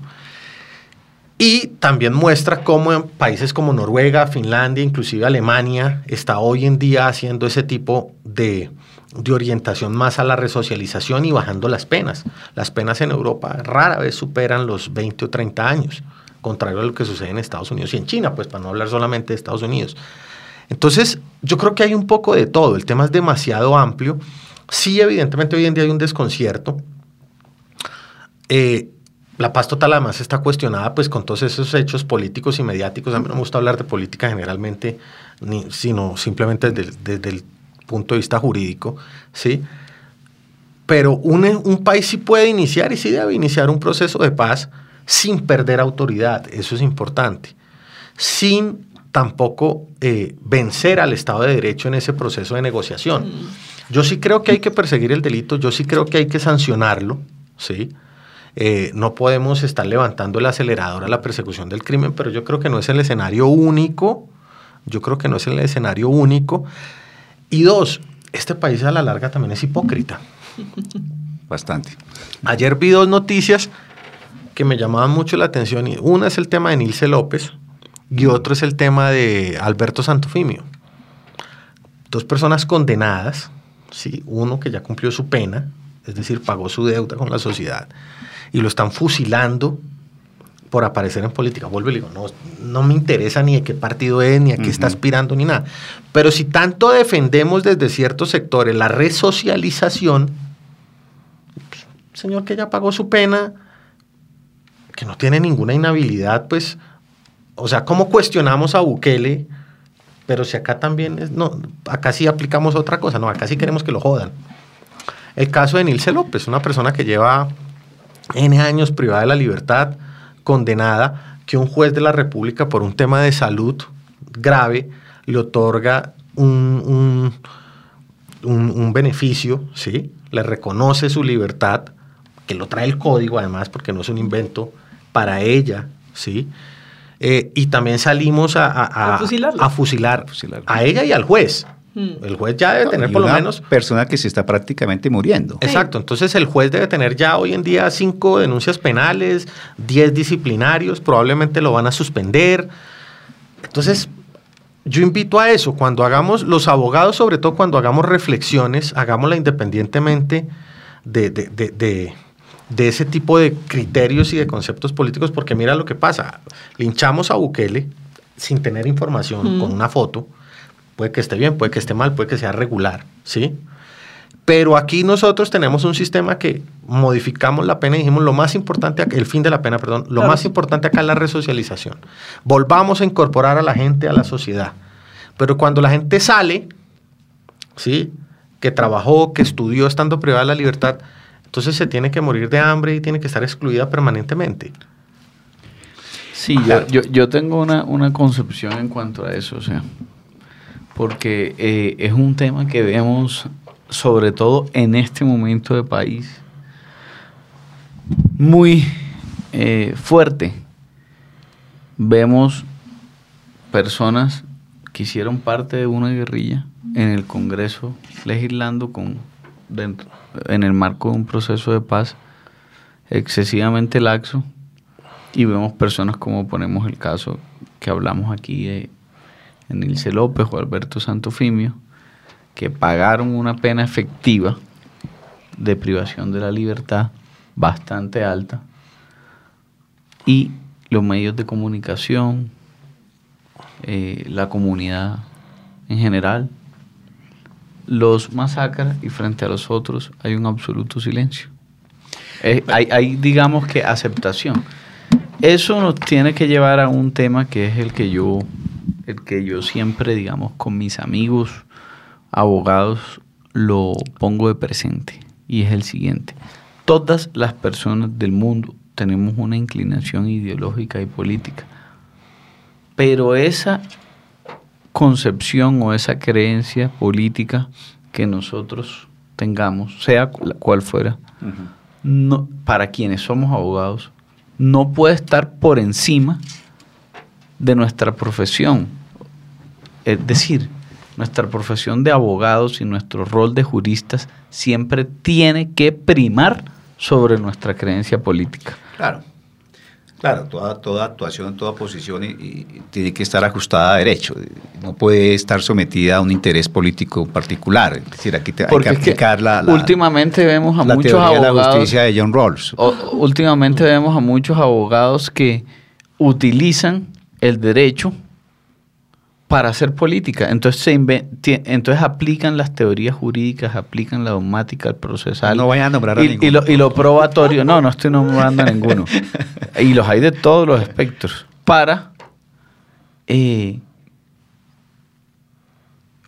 Y también muestra cómo en países como Noruega, Finlandia, inclusive Alemania, está hoy en día haciendo ese tipo de, de orientación más a la resocialización y bajando las penas. Las penas en Europa rara vez superan los 20 o 30 años, contrario a lo que sucede en Estados Unidos y en China, pues para no hablar solamente de Estados Unidos. Entonces, yo creo que hay un poco de todo, el tema es demasiado amplio. Sí, evidentemente hoy en día hay un desconcierto. Eh, la paz total además está cuestionada pues con todos esos hechos políticos y mediáticos. A mí no me gusta hablar de política generalmente, sino simplemente desde, desde el punto de vista jurídico, ¿sí? Pero un, un país sí puede iniciar y sí debe iniciar un proceso de paz sin perder autoridad, eso es importante, sin tampoco eh, vencer al Estado de Derecho en ese proceso de negociación. Mm. Yo sí creo que hay que perseguir el delito, yo sí creo que hay que sancionarlo, ¿sí? Eh, no podemos estar levantando el acelerador a la persecución del crimen, pero yo creo que no es el escenario único, yo creo que no es el escenario único. Y dos, este país a la larga también es hipócrita. [laughs] Bastante. Ayer vi dos noticias que me llamaban mucho la atención. Una es el tema de Nilce López y otro es el tema de Alberto Santofimio. Dos personas condenadas, ¿sí? uno que ya cumplió su pena, es decir, pagó su deuda con la sociedad, y lo están fusilando por aparecer en política. Vuelvo y digo, no, no me interesa ni de qué partido es, ni a qué está aspirando, ni nada. Pero si tanto defendemos desde ciertos sectores la resocialización, pues, señor que ya pagó su pena, que no tiene ninguna inhabilidad, pues, o sea, ¿cómo cuestionamos a Bukele? Pero si acá también es, no, acá sí aplicamos otra cosa, no, acá sí queremos que lo jodan. El caso de Nilce López, una persona que lleva N años privada de la libertad, condenada que un juez de la República por un tema de salud grave le otorga un, un, beneficio, ¿sí? le reconoce su libertad, que lo trae el código además porque no es un invento para ella, ¿sí? Eh, y también salimos a, a, a, fusilar a ella y al juez. Mm. El juez ya debe tener por lo menos... Persona que se está prácticamente muriendo. Exacto, entonces el juez debe tener ya hoy en día cinco denuncias penales, diez disciplinarios, probablemente lo van a suspender. Entonces, yo invito a eso, cuando hagamos, los abogados sobre todo cuando hagamos reflexiones, hagámosla independientemente de, de, ese tipo de criterios y de conceptos políticos, porque mira lo que pasa, linchamos a Bukele sin tener información, con una foto, Puede que esté bien, puede que esté mal, puede que sea regular, ¿sí? Pero aquí nosotros tenemos un sistema que modificamos la pena y dijimos lo más importante, el fin de la pena, perdón, lo más importante acá es la resocialización. Volvamos a incorporar a la gente a la sociedad. Pero cuando la gente sale, ¿sí? Que trabajó, que estudió estando privada de la libertad, entonces se tiene que morir de hambre y tiene que estar excluida permanentemente. Sí, yo, yo, tengo una, una concepción en cuanto a eso, o sea, porque eh, es un tema que vemos sobre todo en este momento de país muy eh, fuerte. Vemos personas que hicieron parte de una guerrilla en el Congreso legislando con en el marco de un proceso de paz excesivamente laxo y vemos personas como ponemos el caso que hablamos aquí de Enilce López o Alberto Santofimio, que pagaron una pena efectiva de privación de la libertad bastante alta y los medios de comunicación, eh, la comunidad en general, los masacran y frente a los otros hay un absoluto silencio. Eh, hay, hay, digamos que, aceptación. Eso nos tiene que llevar a un tema que es el que yo, el que yo siempre, digamos, con mis amigos abogados lo pongo de presente y es el siguiente. Todas las personas del mundo tenemos una inclinación ideológica y política, pero esa concepción o esa creencia política que nosotros tengamos, sea cual fuera, no, para quienes somos abogados, no puede estar por encima de nuestra profesión. Es decir, nuestra profesión de abogados y nuestro rol de juristas siempre tiene que primar sobre nuestra creencia política. Claro. Claro, toda, toda actuación, toda posición y, tiene que estar ajustada a derecho. No puede estar sometida a un interés político particular. Es decir, aquí hay que aplicar la, Últimamente vemos a muchos abogados. De la justicia de John Rawls. últimamente vemos a muchos abogados que utilizan el derecho para hacer política. Entonces, se entonces aplican las teorías jurídicas, aplican la dogmática, el procesal. No vayan a nombrar a y, ninguno. Y lo, probatorio, no, no estoy nombrando a ninguno. [laughs] y los hay de todos los espectros. Para eh,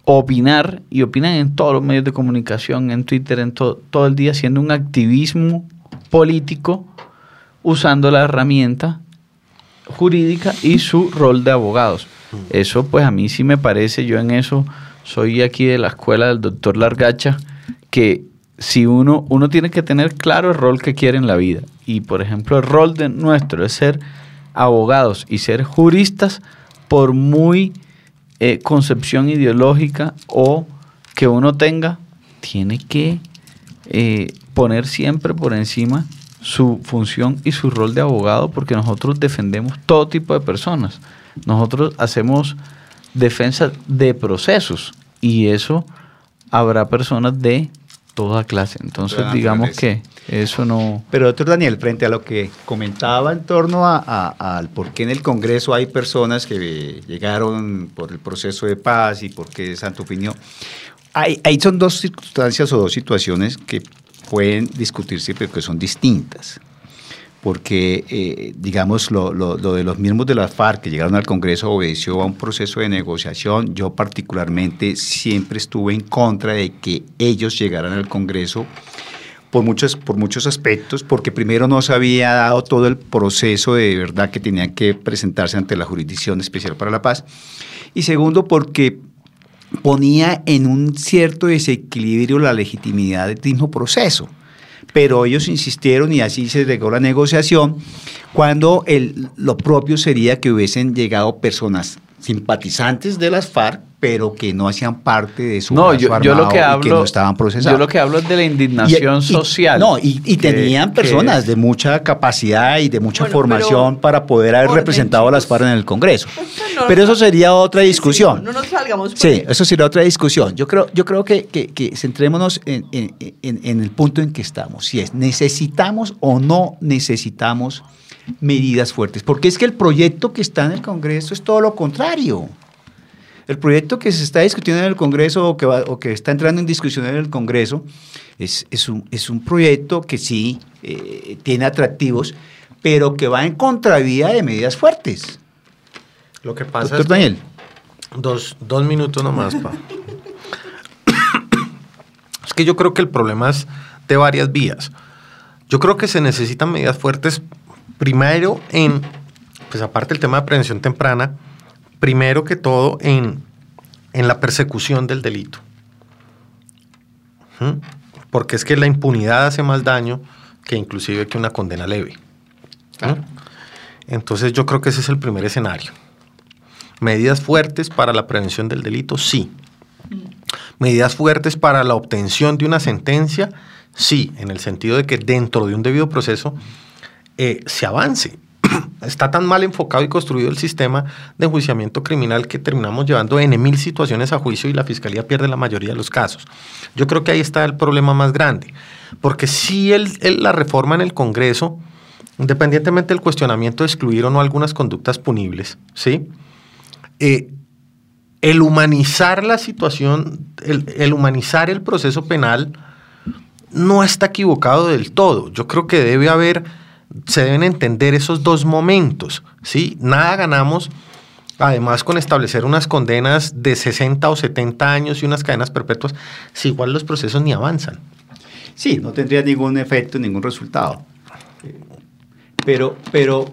opinar, y opinan en todos los medios de comunicación, en Twitter, en todo el día, haciendo un activismo político, usando la herramienta jurídica y su rol de abogados. Eso pues a mí sí me parece, yo en eso soy aquí de la escuela del doctor Largacha, que si uno, uno tiene que tener claro el rol que quiere en la vida. Y por ejemplo el rol de nuestro es ser abogados y ser juristas por muy eh, concepción ideológica o que uno tenga, tiene que eh, poner siempre por encima su función y su rol de abogado porque nosotros defendemos todo tipo de personas. Nosotros hacemos defensa de procesos y eso habrá personas de toda clase. Entonces, digamos que eso no... Pero, doctor Daniel, frente a lo que comentaba en torno al por qué en el Congreso hay personas que llegaron por el proceso de paz y por qué Santo opinión, hay, ahí son dos circunstancias o dos situaciones que pueden discutirse, pero que son distintas porque, eh, digamos, lo, de los mismos de las FARC que llegaron al Congreso obedeció a un proceso de negociación. Yo particularmente siempre estuve en contra de que ellos llegaran al Congreso por muchos, por muchos aspectos, porque primero no se había dado todo el proceso de verdad que tenían que presentarse ante la Jurisdicción Especial para la Paz, y segundo porque ponía en un cierto desequilibrio la legitimidad del mismo proceso pero ellos insistieron y así se llegó la negociación, cuando el, lo propio sería que hubiesen llegado personas simpatizantes de las FARC, pero que no hacían parte de su no, yo, lo que hablo, y que no estaban procesados. Yo lo que hablo es de la indignación social. No, y, tenían personas de mucha capacidad y de mucha formación para poder haber representado a las FARC en el Congreso. [laughs] pero eso sería otra discusión. no nos salgamos. sí, eso sería otra discusión. Yo creo, yo creo que, que, centrémonos en, en, en el punto en que estamos. Si es, ¿necesitamos o no necesitamos medidas fuertes? Porque es que el proyecto que está en el Congreso es todo lo contrario. El proyecto que se está discutiendo en el Congreso o que, o que está entrando en discusión en el Congreso es, es, un, es un, proyecto que sí eh, tiene atractivos, pero que va en contravía de medidas fuertes. Lo que pasa es Daniel. dos, dos minutos nomás, pa. [coughs] es que yo creo que el problema es de varias vías. Yo creo que se necesitan medidas fuertes, primero en, pues aparte del tema de prevención temprana, primero que todo en, la persecución del delito. Porque es que la impunidad hace más daño que inclusive que una condena leve. Entonces yo creo que ese es el primer escenario. Medidas fuertes para la prevención del delito, sí. Medidas fuertes para la obtención de una sentencia, sí, en el sentido de que dentro de un debido proceso eh, se avance. [clears throat] está tan mal enfocado y construido el sistema de enjuiciamiento criminal que terminamos llevando N mil situaciones a juicio y la fiscalía pierde la mayoría de los casos. Yo creo que ahí está el problema más grande, porque si la reforma en el Congreso, independientemente del cuestionamiento de excluir o no algunas conductas punibles, ¿sí? Eh, el humanizar la situación, el, humanizar el proceso penal, no está equivocado del todo. Yo creo que debe haber, se deben entender esos dos momentos, ¿sí? Nada ganamos, además, con establecer unas condenas de 60 o 70 años y unas cadenas perpetuas, si igual los procesos ni avanzan. Sí, no tendría ningún efecto, ningún resultado. Pero, pero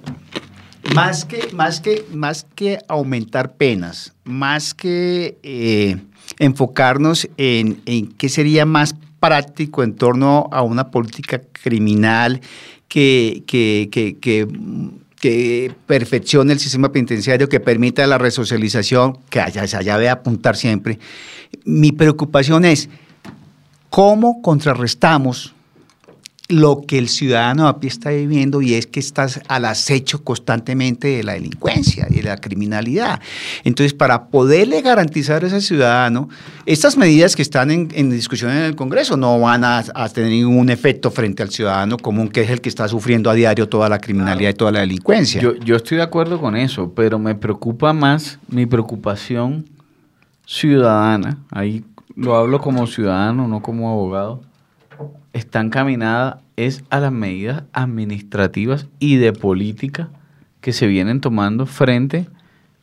más que, más que, más que aumentar penas, más que eh, enfocarnos en, en qué sería más práctico en torno a una política criminal que, que, que, que, perfeccione el sistema penitenciario, que permita la resocialización, que allá, allá apuntar siempre. Mi preocupación es cómo contrarrestamos lo que el ciudadano a pie está viviendo y es que estás al acecho constantemente de la delincuencia y de la criminalidad. Entonces, para poderle garantizar a ese ciudadano, estas medidas que están en, discusión en el Congreso no van a, tener ningún efecto frente al ciudadano común, que es el que está sufriendo a diario toda la criminalidad y toda la delincuencia. Yo, yo estoy de acuerdo con eso, pero me preocupa más mi preocupación ciudadana, ahí lo hablo como ciudadano, no como abogado está encaminada es a las medidas administrativas y de política que se vienen tomando frente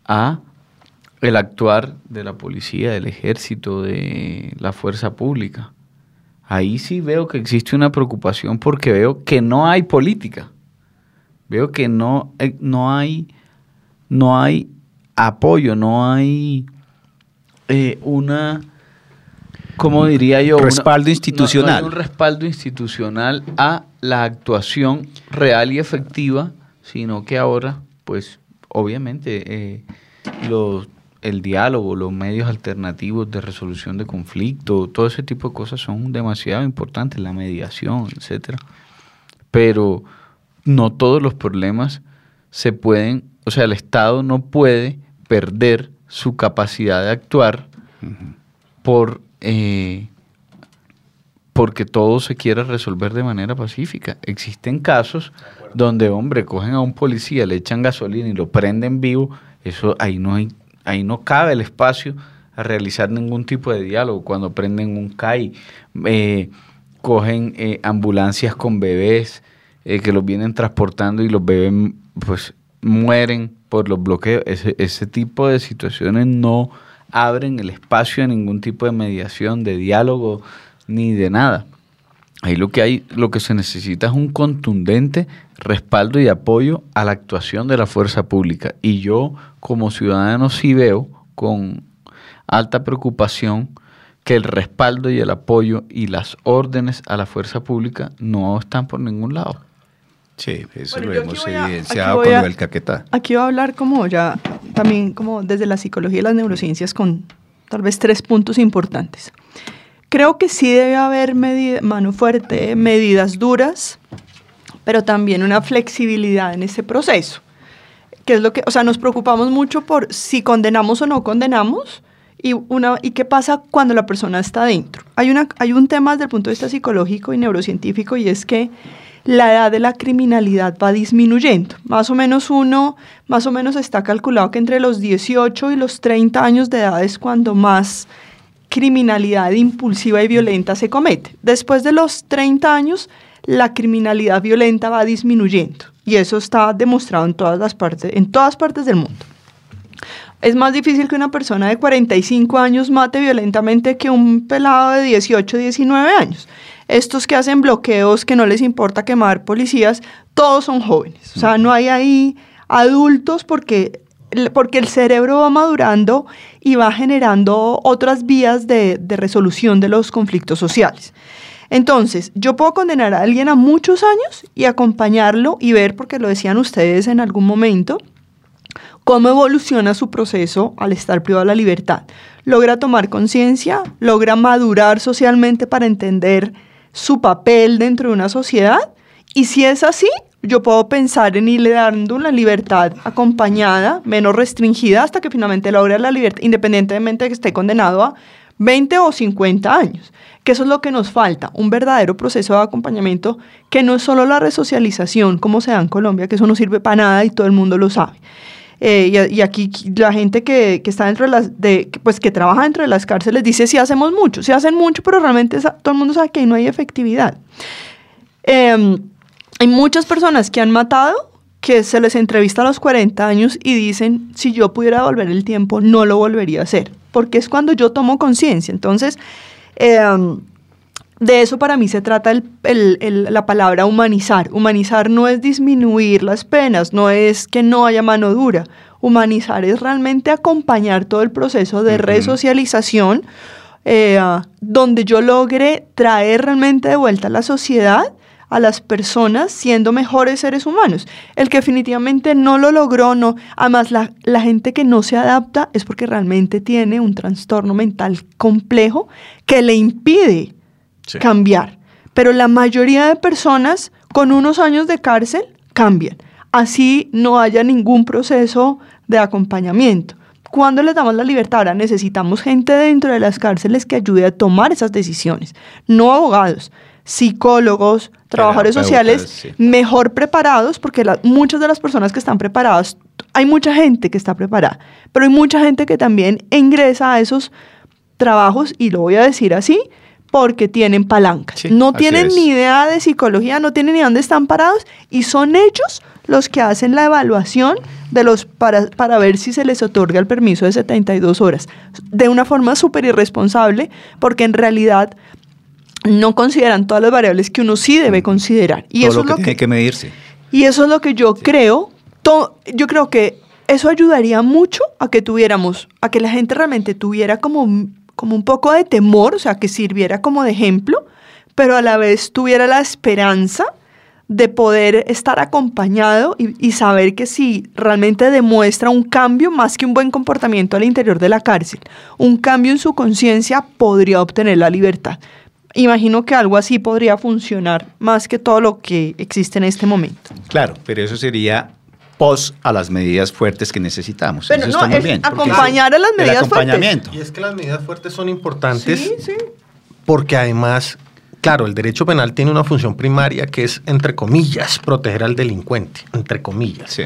a el actuar de la policía, del ejército, de la fuerza pública. Ahí sí veo que existe una preocupación porque veo que no hay política. Veo que no, eh, no hay no hay apoyo, no hay eh, una ¿cómo diría yo? Respaldo institucional. un respaldo institucional a la actuación real y efectiva, sino que ahora, pues, obviamente, eh, el diálogo, los medios alternativos de resolución de conflicto, todo ese tipo de cosas son demasiado importantes, la mediación, etcétera. Pero no todos los problemas se pueden, o sea, el Estado no puede perder su capacidad de actuar por eh, porque todo se quiere resolver de manera pacífica. Existen casos donde, hombre, cogen a un policía, le echan gasolina y lo prenden vivo, eso ahí no, hay, ahí no cabe el espacio a realizar ningún tipo de diálogo. Cuando prenden un CAI, eh, cogen eh, ambulancias con bebés que los vienen transportando y los bebés pues mueren por los bloqueos. Ese, ese tipo de situaciones no abren el espacio a ningún tipo de mediación, de diálogo, ni de nada. Ahí lo que hay, lo que se necesita es un contundente respaldo y apoyo a la actuación de la fuerza pública. Y yo, como ciudadano, sí veo con alta preocupación que el respaldo y el apoyo y las órdenes a la fuerza pública no están por ningún lado. Sí, eso lo hemos evidenciado con el caquetá. Aquí voy a hablar como ya, también como desde la psicología y las neurociencias con tal vez tres puntos importantes. Creo que sí debe haber mano fuerte, medidas duras, pero también una flexibilidad en ese proceso. Que es lo que, o sea, nos preocupamos mucho por si condenamos o no condenamos y, una, y qué pasa cuando la persona está dentro. Hay, una, hay un tema desde el punto de vista psicológico y neurocientífico y es que la edad de la criminalidad va disminuyendo. Más o menos uno, más o menos está calculado que entre los 18 y los 30 años de edad es cuando más criminalidad impulsiva y violenta se comete. Después de los 30 años, la criminalidad violenta va disminuyendo y eso está demostrado en todas las partes, en todas partes del mundo. Es más difícil que una persona de 45 años mate violentamente que un pelado de 18, 19 años estos que hacen bloqueos que no les importa quemar policías, todos son jóvenes. O sea, no hay ahí adultos porque, porque el cerebro va madurando y va generando otras vías de, de resolución de los conflictos sociales. Entonces, yo puedo condenar a alguien a muchos años y acompañarlo y ver, porque lo decían ustedes en algún momento, cómo evoluciona su proceso al estar privado de la libertad. Logra tomar conciencia, logra madurar socialmente para entender su papel dentro de una sociedad y si es así, yo puedo pensar en irle dando una libertad acompañada, menos restringida, hasta que finalmente logre la libertad, independientemente de que esté condenado a 20 o 50 años. Que eso es lo que nos falta, un verdadero proceso de acompañamiento que no es solo la resocialización como se da en Colombia, que eso no sirve para nada y todo el mundo lo sabe. Eh, y, aquí la gente que, está dentro de las, de, pues que trabaja dentro de las cárceles dice sí hacemos mucho, sí hacen mucho, pero realmente todo el mundo sabe que ahí no hay efectividad. Em, hay muchas personas que han matado que se les entrevista a los 40 años y dicen, si yo pudiera volver el tiempo, no lo volvería a hacer, porque es cuando yo tomo conciencia. Entonces, em, de eso para mí se trata la palabra humanizar. Humanizar no es disminuir las penas, no es que no haya mano dura. Humanizar es realmente acompañar todo el proceso de resocialización, eh, donde yo logre traer realmente de vuelta a la sociedad a las personas siendo mejores seres humanos. El que definitivamente no lo logró, no. Además, la, la gente que no se adapta es porque realmente tiene un trastorno mental complejo que le impide cambiar. Pero la mayoría de personas con unos años de cárcel cambian. Así no haya ningún proceso de acompañamiento. Cuando les damos la libertad? Ahora necesitamos gente dentro de las cárceles que ayude a tomar esas decisiones, no abogados, psicólogos, trabajadores sociales mejor preparados, porque muchas de las personas que están preparadas, hay mucha gente que está preparada, pero hay mucha gente que también ingresa a esos trabajos, y lo voy a decir así, porque tienen palancas. no tienen ni idea de psicología, no tienen ni dónde están parados y son ellos los que hacen la evaluación de los para, para ver si se les otorga el permiso de 72 horas de una forma súper irresponsable porque en realidad no consideran todas las variables que uno sí debe considerar. Y eso lo que es lo tiene que, medirse. Y eso es lo que yo creo, yo creo que eso ayudaría mucho a que tuviéramos, a que la gente realmente tuviera como como un poco de temor, o sea, que sirviera como de ejemplo, pero a la vez tuviera la esperanza de poder estar acompañado y, saber que si realmente demuestra un cambio más que un buen comportamiento al interior de la cárcel, un cambio en su conciencia, podría obtener la libertad. Imagino que algo así podría funcionar más que todo lo que existe en este momento. Claro, pero eso sería pos a las medidas fuertes que necesitamos. Pero no, es acompañar a las medidas fuertes. Y es que las medidas fuertes son importantes porque además, claro, el derecho penal tiene una función primaria que es, entre comillas, proteger al delincuente, entre comillas. Sí.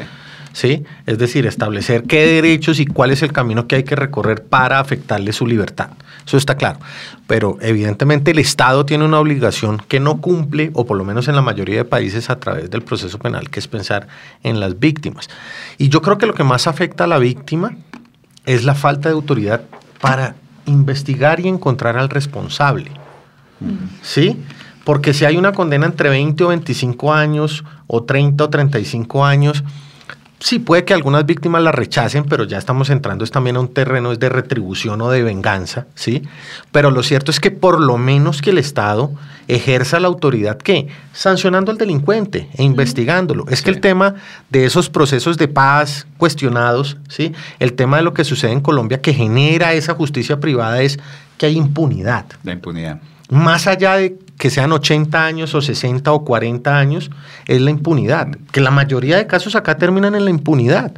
¿Sí? Es decir, establecer qué derechos y cuál es el camino que hay que recorrer para afectarle su libertad. Eso está claro. Pero evidentemente el Estado tiene una obligación que no cumple, o por lo menos en la mayoría de países, a través del proceso penal, que es pensar en las víctimas. Y yo creo que lo que más afecta a la víctima es la falta de autoridad para investigar y encontrar al responsable. ¿Sí? Porque si hay una condena entre 20 o 25 años, o 30 o 35 años, sí puede que algunas víctimas la rechacen, pero ya estamos entrando también a un terreno de retribución o de venganza, ¿sí? Pero lo cierto es que por lo menos que el Estado ejerza la autoridad que sancionando al delincuente e investigándolo. Es que el tema de esos procesos de paz cuestionados, ¿sí? El tema de lo que sucede en Colombia que genera esa justicia privada es que hay impunidad. La impunidad. Más allá de que sean 80 años o 60 o 40 años, es la impunidad. Que la mayoría de casos acá terminan en la impunidad.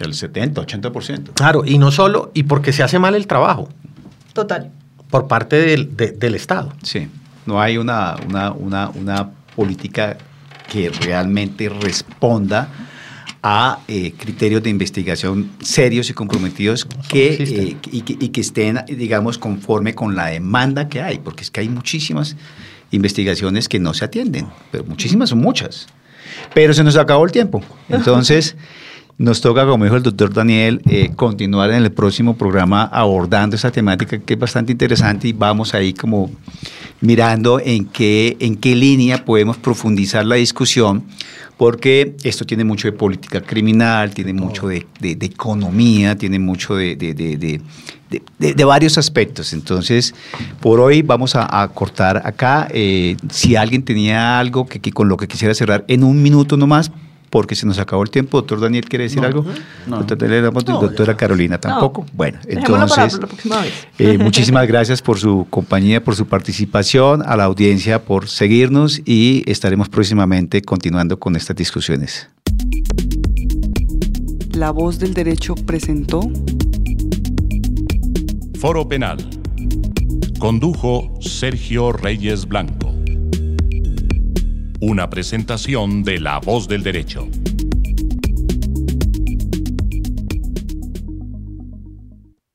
El 70, 80%. Claro, y no solo, y porque se hace mal el trabajo. Total. Por parte del, del Estado. Sí, no hay una, una, una, una política que realmente responda a eh, criterios de investigación serios y comprometidos que, eh, y, que, y, que, estén, digamos, conforme con la demanda que hay, porque es que hay muchísimas investigaciones que no se atienden, pero muchísimas son muchas. Pero se nos acabó el tiempo. Entonces, nos toca, como dijo el doctor Daniel, eh, continuar en el próximo programa abordando esa temática que es bastante interesante y vamos ahí como mirando en qué, en qué línea podemos profundizar la discusión porque esto tiene mucho de política criminal, tiene mucho de, economía, tiene mucho de, de, varios aspectos. Entonces, por hoy vamos a, cortar acá. Eh, si alguien tenía algo que, con lo que quisiera cerrar en un minuto nomás, porque se nos acabó el tiempo. Doctor Daniel, ¿quiere decir algo? No. Doctor Daniel, No, doctora ya. Carolina, tampoco. Bueno, Dejémoslo para entonces, la próxima vez. eh, muchísimas gracias por su compañía, por su participación, a la audiencia por seguirnos y estaremos próximamente continuando con estas discusiones. La voz del derecho presentó Foro Penal. Condujo Sergio Reyes Blanco. Una presentación de La Voz del Derecho.